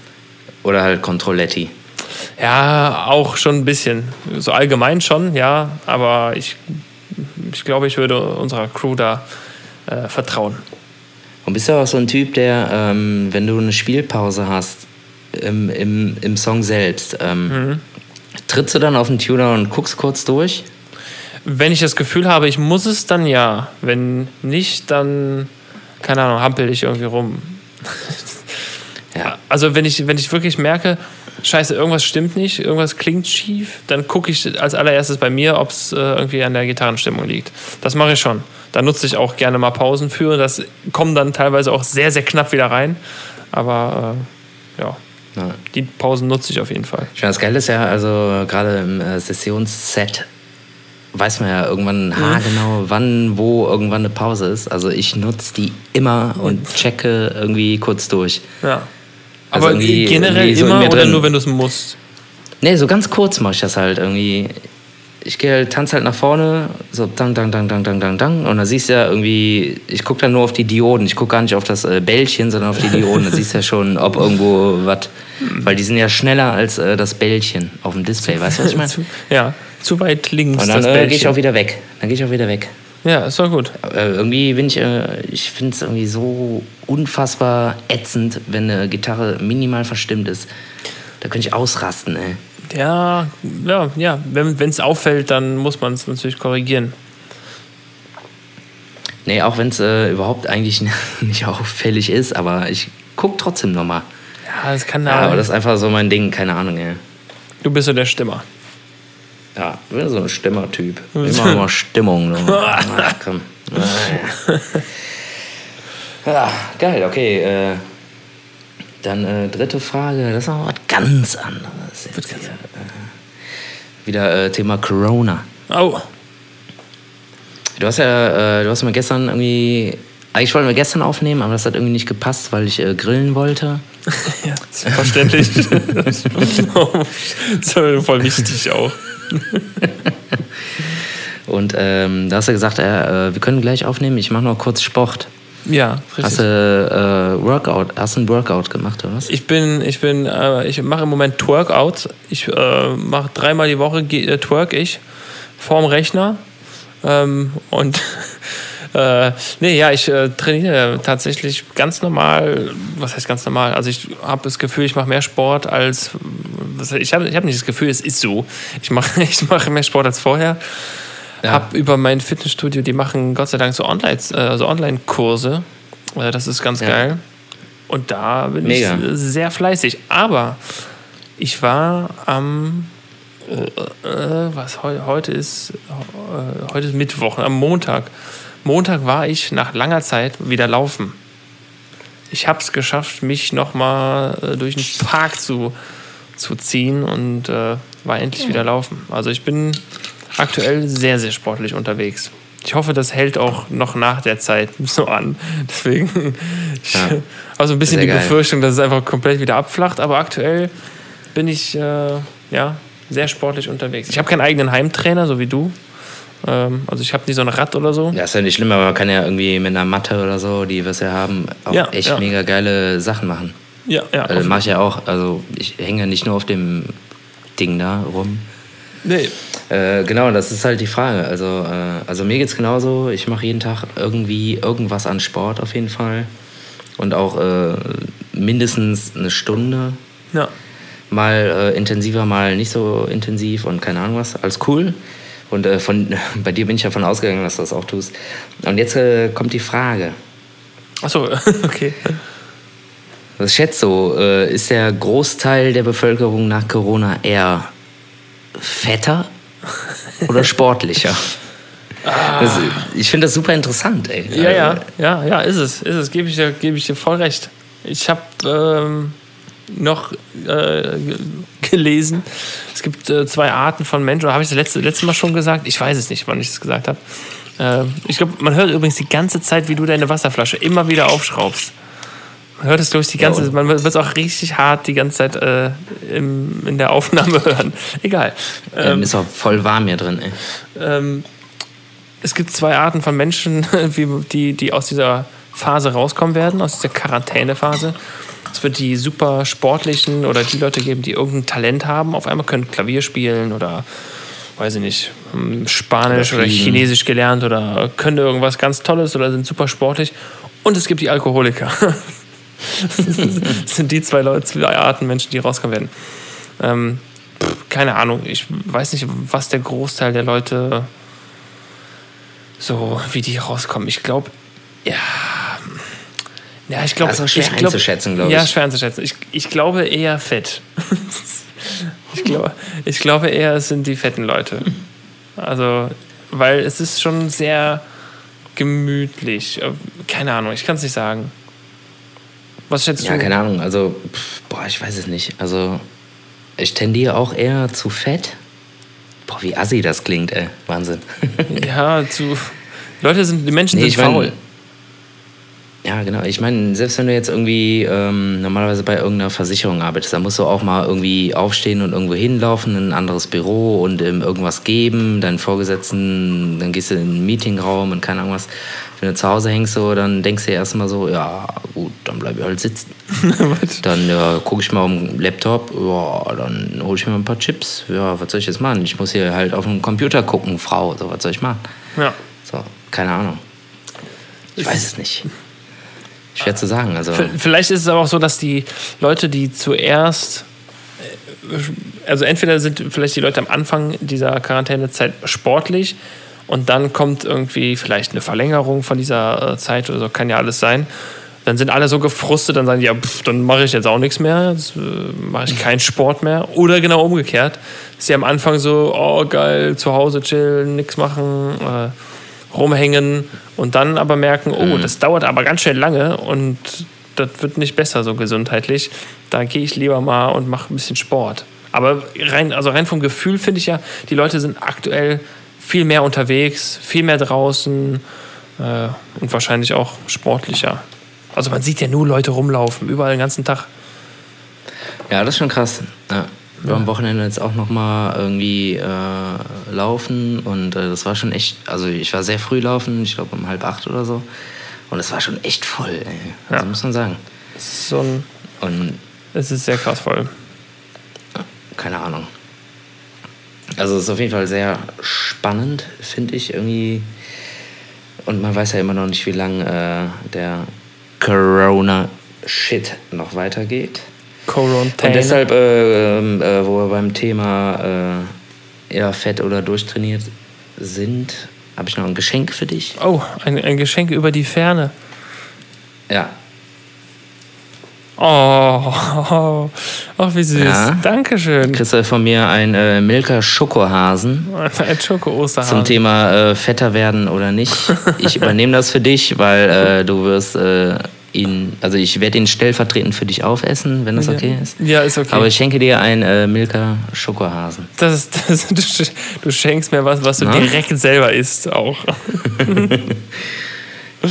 Oder halt Controletti. ja. auch schon ein bisschen. So allgemein schon, ja, aber ich, ich glaube, ich würde unserer Crew da äh, vertrauen. Und bist du auch so ein Typ, der, ähm, wenn du eine Spielpause hast im, im, im Song selbst, ähm, Mhm. trittst du dann auf den Tuner und guckst kurz durch? Wenn ich das Gefühl habe, ich muss es, dann ja. Wenn nicht, dann, keine Ahnung, hampel ich irgendwie rum. [laughs] Ja. Also wenn ich, wenn ich wirklich merke, scheiße, irgendwas stimmt nicht, irgendwas klingt schief, dann gucke ich als allererstes bei mir, ob es äh, irgendwie an der Gitarrenstimmung liegt. Das mache ich schon. Da nutze ich auch gerne mal Pausen für. Das kommen dann teilweise auch sehr, sehr knapp wieder rein. Aber äh, ja, Ja. die Pausen nutze ich auf jeden Fall. Ich meine, das Geile ist ja, also gerade im äh, Sessionsset weiß man ja irgendwann haargenau, wann, wo irgendwann eine Pause ist. Also ich nutze die immer und checke irgendwie kurz durch. Ja. Also Aber generell so immer oder drin. nur, wenn du es musst? Nee, so ganz kurz mache ich das halt irgendwie. Ich gehe halt, tanze halt nach vorne, so dang, dang, dang, dang, dang, dang, dang. Und da siehst du ja irgendwie, ich gucke dann nur auf die Dioden. Ich gucke gar nicht auf das äh, Bällchen, sondern auf die Dioden. Da siehst du ja schon, ob irgendwo was. Weil die sind ja schneller als äh, das Bällchen auf dem Display, weißt du, was ich meine? Ja, zu weit links Und dann äh, gehe ich auch wieder weg. Dann gehe ich auch wieder weg. Ja, ist doch gut. Äh, irgendwie bin ich, äh, ich finde es irgendwie so unfassbar ätzend, wenn eine Gitarre minimal verstimmt ist. Da könnte ich ausrasten, ey. Ja, ja, ja. Wenn es auffällt, dann muss man es natürlich korrigieren. Nee, auch wenn es äh, überhaupt eigentlich [laughs] nicht auffällig ist, aber ich gucke trotzdem nochmal. Ja, das kann Ja, da. aber das ist einfach so mein Ding, keine Ahnung, ey. du bist so der Stimmer. Ja, ich bin so ein Stimmertyp. Immer mal [laughs] Stimmung. Ne? [laughs] Na, komm. Ja, geil, okay. Äh, dann äh, dritte Frage, das ist noch was ganz anderes. Jetzt hier, äh, wieder äh, Thema Corona. Oh, Du hast ja, äh, du hast mir gestern irgendwie, eigentlich wollten wir gestern aufnehmen, aber das hat irgendwie nicht gepasst, weil ich äh, grillen wollte. [laughs] ja, [laughs] verständlich. [laughs] das ist voll wichtig auch. Und ähm, da hast du gesagt, äh, wir können gleich aufnehmen, ich mache noch kurz Sport. Ja, Hast richtig. du äh, Workout, hast du ein Workout gemacht oder was? Ich bin, ich bin, äh, ich mache im Moment Twerkout. Ich äh, mache dreimal die Woche äh, twerk ich vorm Rechner. Ähm, und [laughs] äh, nee, ja, ich äh, trainiere tatsächlich ganz normal. Was heißt ganz normal? Also ich habe das Gefühl, ich mache mehr Sport als ich habe ich hab nicht das Gefühl, es ist so. Ich mache [laughs] ich mache mehr Sport als vorher. Ja. Hab über mein Fitnessstudio, die machen Gott sei Dank so Online, äh, Online-Kurse. Äh, das ist ganz Ja. geil. Und da bin Mega. ich sehr fleißig. Aber ich war am äh, äh, was heu, heute ist äh, heute ist Mittwoch, am Montag. Montag war ich nach langer Zeit wieder laufen. Ich habe es geschafft, mich nochmal äh, durch den Park zu, zu ziehen und äh, war endlich wieder laufen. Also ich bin aktuell sehr, sehr sportlich unterwegs. Ich hoffe, das hält auch noch nach der Zeit [laughs] so an. Deswegen Ja. habe so ein bisschen Sehr die geil. Befürchtung, dass es einfach komplett wieder abflacht. Aber aktuell bin ich äh, ja, sehr sportlich unterwegs. Ich habe keinen eigenen Heimtrainer, so wie du. Ähm, also ich habe nie so ein Rad oder so. Ja, ist ja nicht schlimm, aber man kann ja irgendwie mit einer Matte oder so, die wir ja haben, auch Ja, echt ja. mega geile Sachen machen. Ja, ja. Äh, Mache ich ja auch. Also ich hänge nicht nur auf dem Ding da rum. Nee. Äh, genau, das ist halt die Frage. Also, äh, also mir geht's genauso. Ich mache jeden Tag irgendwie irgendwas an Sport auf jeden Fall. Und auch äh, mindestens eine Stunde. Ja. Mal äh, intensiver, mal nicht so intensiv und keine Ahnung was. Alles cool. Und äh, von, [laughs] bei dir bin ich davon ausgegangen, dass du das auch tust. Und jetzt äh, kommt die Frage. Achso, [laughs] okay. Was schätzt du, äh, ist der Großteil der Bevölkerung nach Corona eher fetter oder sportlicher? Das, ich finde das super interessant, ey. Ja, ja, ja, ja, ist es. Ist es, gebe ich, dir- gebe ich dir voll recht. Ich habe ähm, noch äh, ge- gelesen, es gibt äh, zwei Arten von Menschen, oder habe ich das letzte, letzte Mal schon gesagt? Ich weiß es nicht, wann ich das gesagt habe. Äh, ich glaube, man hört übrigens die ganze Zeit, wie du deine Wasserflasche immer wieder aufschraubst. Man hört es, glaube ich, die ganze Ja, Zeit, man wird es auch richtig hart die ganze Zeit äh, im, in der Aufnahme [laughs] hören. Egal. Ähm, ist auch voll warm hier drin, ey. Ähm, es gibt zwei Arten von Menschen, [laughs] die, die aus dieser Phase rauskommen werden, aus dieser Quarantänephase. Es wird die super sportlichen oder die Leute geben, die irgendein Talent haben. Auf einmal können Klavier spielen oder, weiß ich nicht, hm, Spanisch Oder. Chinesisch gelernt oder können irgendwas ganz Tolles oder sind super sportlich. Und es gibt die Alkoholiker. [laughs] das [laughs] sind die zwei, Leute, zwei Arten Menschen, die rauskommen werden. Ähm, keine Ahnung, ich weiß nicht, was der Großteil der Leute so, wie die rauskommen. Ich glaube, ja. Ja, ich glaube. Auch schwer ich glaub, einzuschätzen, glaub Ja, ich. schwer einzuschätzen. Ich, ich glaube eher fett. [laughs] ich, glaube, ich glaube eher, es sind die fetten Leute. Also, weil es ist schon sehr gemütlich. Äh, Keine Ahnung, ich kann es nicht sagen. Was schätzt Ja, du? keine Ahnung. Also, pff, boah, ich weiß es nicht. Also, ich tendiere auch eher zu fett. Boah, wie assi das klingt, ey. Wahnsinn. Ja, zu. Leute sind, die Menschen Nee, sind ich mein- faul. Ja, genau. Ich meine, selbst wenn du jetzt irgendwie ähm, normalerweise bei irgendeiner Versicherung arbeitest, dann musst du auch mal irgendwie aufstehen und irgendwo hinlaufen, in ein anderes Büro und ähm, irgendwas geben, deinen Vorgesetzten, dann gehst du in einen Meetingraum und keine Ahnung was. Wenn du zu Hause hängst, so, dann denkst du dir erstmal so, ja, gut, dann bleib ich halt sitzen. [laughs] dann ja, gucke ich mal auf den Laptop, ja, dann hole ich mir ein paar Chips. Ja, was soll ich jetzt machen? Ich muss hier halt auf dem Computer gucken, Frau, so, was soll ich machen? Ja. So, keine Ahnung. Ich weiß es nicht. Schwer zu sagen. Also, Vielleicht ist es aber auch so, dass die Leute, die zuerst, äh, also entweder sind vielleicht die Leute am Anfang dieser Quarantänezeit sportlich und dann kommt irgendwie vielleicht eine Verlängerung von dieser äh, Zeit oder so, kann ja alles sein. Dann sind alle so gefrustet, dann sagen die, ja, pff, dann mache ich jetzt auch nichts mehr, jetzt, äh, mache ich keinen Sport mehr. Oder genau umgekehrt, dass sie am Anfang so, oh geil, zu Hause chillen, nichts machen, äh, rumhängen und dann aber merken, oh, das dauert aber ganz schön lange und das wird nicht besser so gesundheitlich. Da gehe ich lieber mal und mache ein bisschen Sport. Aber rein, also rein vom Gefühl finde ich ja, die Leute sind aktuell viel mehr unterwegs, viel mehr draußen äh, und wahrscheinlich auch sportlicher. Also man sieht ja nur Leute rumlaufen, überall den ganzen Tag. ja, das ist schon krass. Ja. Wir am Wochenende jetzt auch noch mal irgendwie äh, laufen und äh, das war schon echt, also ich war sehr früh laufen, ich glaube um halb acht oder so. Und es war schon echt voll, ey. Also Ja. muss man sagen. Es ist, so ein, Und es ist sehr krass voll. keine Ahnung. Also es ist auf jeden Fall sehr spannend, finde ich irgendwie. Und man weiß ja immer noch nicht, wie lange äh, der Corona-Shit noch weitergeht. Quarantäne. Und deshalb, äh, ähm, äh, wo wir beim Thema äh, eher fett oder durchtrainiert sind, habe ich noch ein Geschenk für dich. Oh, ein, ein Geschenk über die Ferne. Ja, Oh, ach [laughs] wie süß. Ja. Dankeschön. kriegst du von mir ein äh, Milka Schokohasen [laughs] Ein Schoko-Osterhasen. zum Thema äh, fetter werden oder nicht. Ich [laughs] übernehme das für dich, weil äh, du wirst äh, ihn, also ich werde ihn stellvertretend für dich aufessen, wenn das okay ist. Ja, ist okay. Aber ich schenke dir ein äh, Milka Schokohasen. das ist, das, du, du schenkst mir was, was du Na? direkt selber isst auch. [laughs] Ja.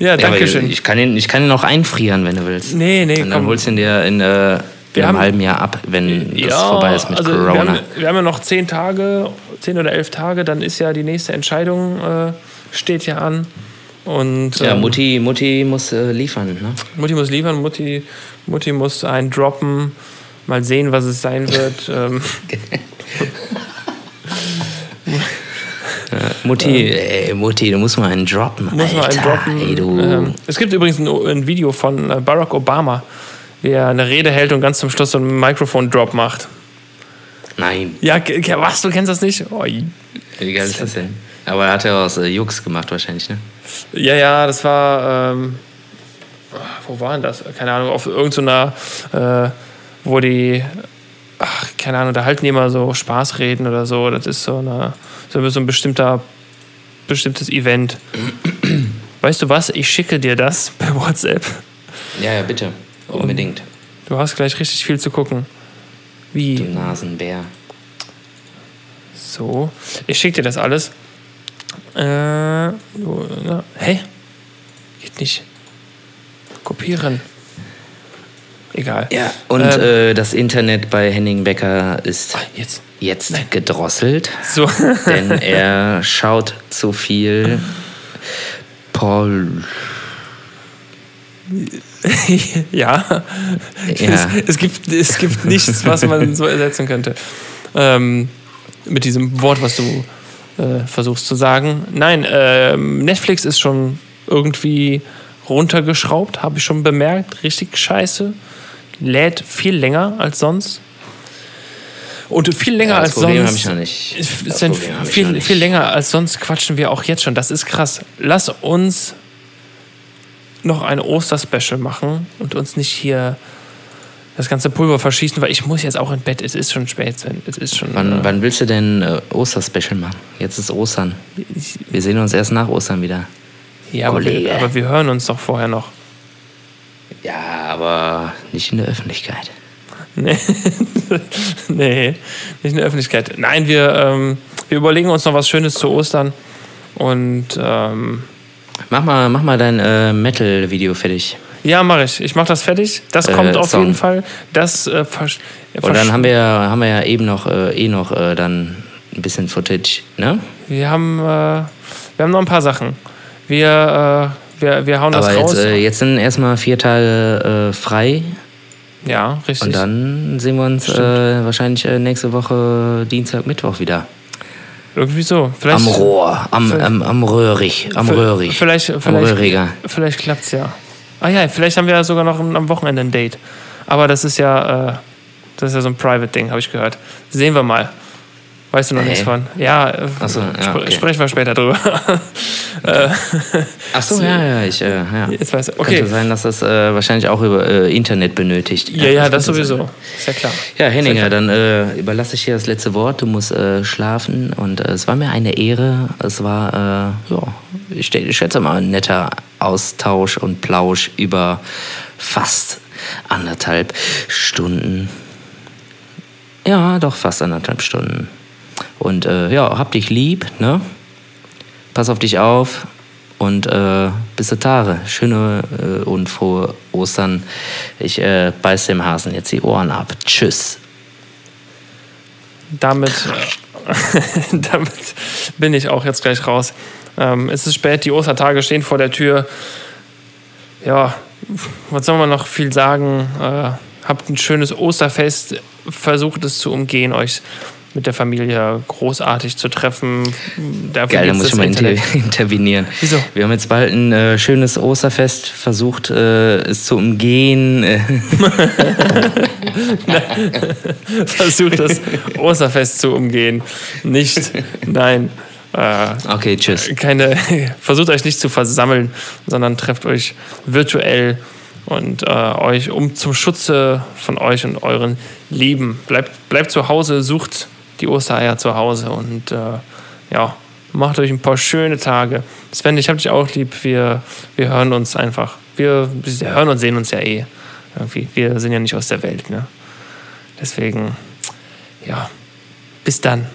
Ja, Ja, danke schön. ich, kann ihn, ich kann ihn auch einfrieren, wenn du willst. Nee, nee, Und dann komm. holst du ihn dir in, äh, in Wir einem haben- halben Jahr ab, wenn das vorbei ist mit also Wir Corona. haben, wir haben ja noch zehn Tage, zehn oder elf Tage, dann ist ja die nächste Entscheidung, äh, steht ja an. Und, Ja, ähm, Mutti, Mutti muss äh, liefern, ne? Mutti muss liefern, Mutti, Mutti muss einen droppen. Mal sehen, was es sein wird. [laughs] ähm, Mutti, ey, Mutti, du musst mal einen droppen. muss man einen droppen. Ey, du. Ähm, es gibt übrigens ein, ein Video von äh, Barack Obama, wie er eine Rede hält und ganz zum Schluss so einen Mikrofon-Drop macht. Nein, Ja, was, du kennst das nicht? Oh, wie geil ist das denn? Aber er hat ja aus äh, Jux gemacht wahrscheinlich, ne? Ja, ja, das war. Ähm, wo war denn das? Keine Ahnung, auf irgendeiner, äh, wo die. Ach, keine Ahnung, da halten die immer so Spaßreden oder so. Das ist so, eine, so ein bestimmter, bestimmtes Event. [clears throat] weißt du was? Ich schicke dir das [laughs] per WhatsApp. Ja, ja, bitte. Unbedingt. Du hast gleich richtig viel zu gucken. Du Wie? Nasenbär. So. Ich schicke dir das alles. Äh, hä? Geht nicht. Kopieren. Egal. Ja, und Ähm, äh, das Internet bei Henning Becker ist Jetzt. jetzt gedrosselt, So. [laughs] denn er schaut zu viel Paul. [laughs] ja. Ja. Es, es, gibt, es gibt nichts, was man so ersetzen könnte. Ähm, mit diesem Wort, was du äh, versuchst zu sagen. Nein, ähm, Netflix ist schon irgendwie runtergeschraubt, habe ich schon bemerkt. Richtig scheiße. Lädt viel länger als sonst. Und viel länger Ja, als Problem sonst. ich noch nicht. Das Problem habe ich noch viel, nicht. viel länger als sonst quatschen wir auch jetzt schon. Das ist krass. Lass uns noch ein Osterspecial machen und uns nicht hier das ganze Pulver verschießen, weil ich muss jetzt auch ins Bett. Es ist schon spät. Es ist schon. Wann, äh, wann willst du denn äh, Osterspecial machen? Jetzt ist Ostern. Wir sehen uns erst nach Ostern wieder. ja, aber wir, aber wir hören uns doch vorher noch. Ja, aber nicht in der Öffentlichkeit. Nee, [laughs] nee nicht in der Öffentlichkeit. Nein, wir, ähm, wir überlegen uns noch was Schönes zu Ostern. Und ähm, Mach mal, mach mal dein äh, Metal-Video fertig. Ja, mache ich. Ich mache das fertig. Das Äh, kommt auf Song. jeden Fall. Das äh, Und dann haben wir ja, haben wir ja eben noch, äh, eh noch äh, dann ein bisschen Footage, ne? Wir haben, äh, wir haben noch ein paar Sachen. Wir, äh, wir, wir hauen das Aber raus. jetzt, jetzt sind erstmal vier Tage frei ja, richtig. und dann sehen wir uns wahrscheinlich nächste Woche Dienstag, Mittwoch wieder. Irgendwie so. Vielleicht, Am Rohr, am, am, am Röhrig, am Röhrig. Vielleicht, am vielleicht, Röhriger. vielleicht klappt es ja. Ah ja, vielleicht haben wir ja sogar noch am Wochenende ein Date. Aber das ist ja, äh, das ist ja so ein Private-Ding, habe ich gehört. Sehen wir mal. Weißt du noch Hey. nichts von? Ja, äh, so, ja, spre okay. sprechen wir später drüber. Ach so, [laughs] ja, ja, ich, äh, ja. Jetzt weiß ich. Könnte Okay. sein, dass das äh, wahrscheinlich auch über äh, Internet benötigt. Ja, ja, das könnte sowieso. sein. Ist ja klar. Ja, Henninger, dann äh, überlasse ich dir das letzte Wort. Du musst äh, schlafen und äh, es war mir eine Ehre. Es war, äh, ja, ich, ich schätze mal, ein netter Austausch und Plausch über fast anderthalb Stunden. Ja, doch fast anderthalb Stunden. Und äh, ja, hab dich lieb, ne? Pass auf dich auf und äh, bis zur Tage. Schöne äh, und frohe Ostern. Ich äh, beiß dem Hasen jetzt die Ohren ab. Tschüss. damit, [laughs] damit bin ich auch jetzt gleich raus. Ähm, es ist spät, die Ostertage stehen vor der Tür. Ja, was soll man noch viel sagen? Äh, habt ein schönes Osterfest, versucht es zu umgehen, euch mit der Familie großartig zu treffen. Dafür Geil, da muss ich mal inter [laughs] intervenieren. Wieso? Wir haben jetzt bald ein äh, schönes Osterfest versucht, äh, es zu umgehen. [laughs] Versucht das [laughs] Osterfest zu umgehen. Nicht, nein. Äh, okay, tschüss. keine, [laughs] versucht euch nicht zu versammeln, sondern trefft euch virtuell und äh, euch um zum Schutze von euch und euren Lieben. Bleibt, bleibt zu Hause, sucht die Ostereier zu Hause und äh, ja, macht euch ein paar schöne Tage. Sven, ich hab dich auch lieb. Wir, wir hören uns einfach. Wir, wir hören und sehen uns ja eh. Irgendwie. Wir sind ja nicht aus der Welt, ne? Deswegen, ja, bis dann.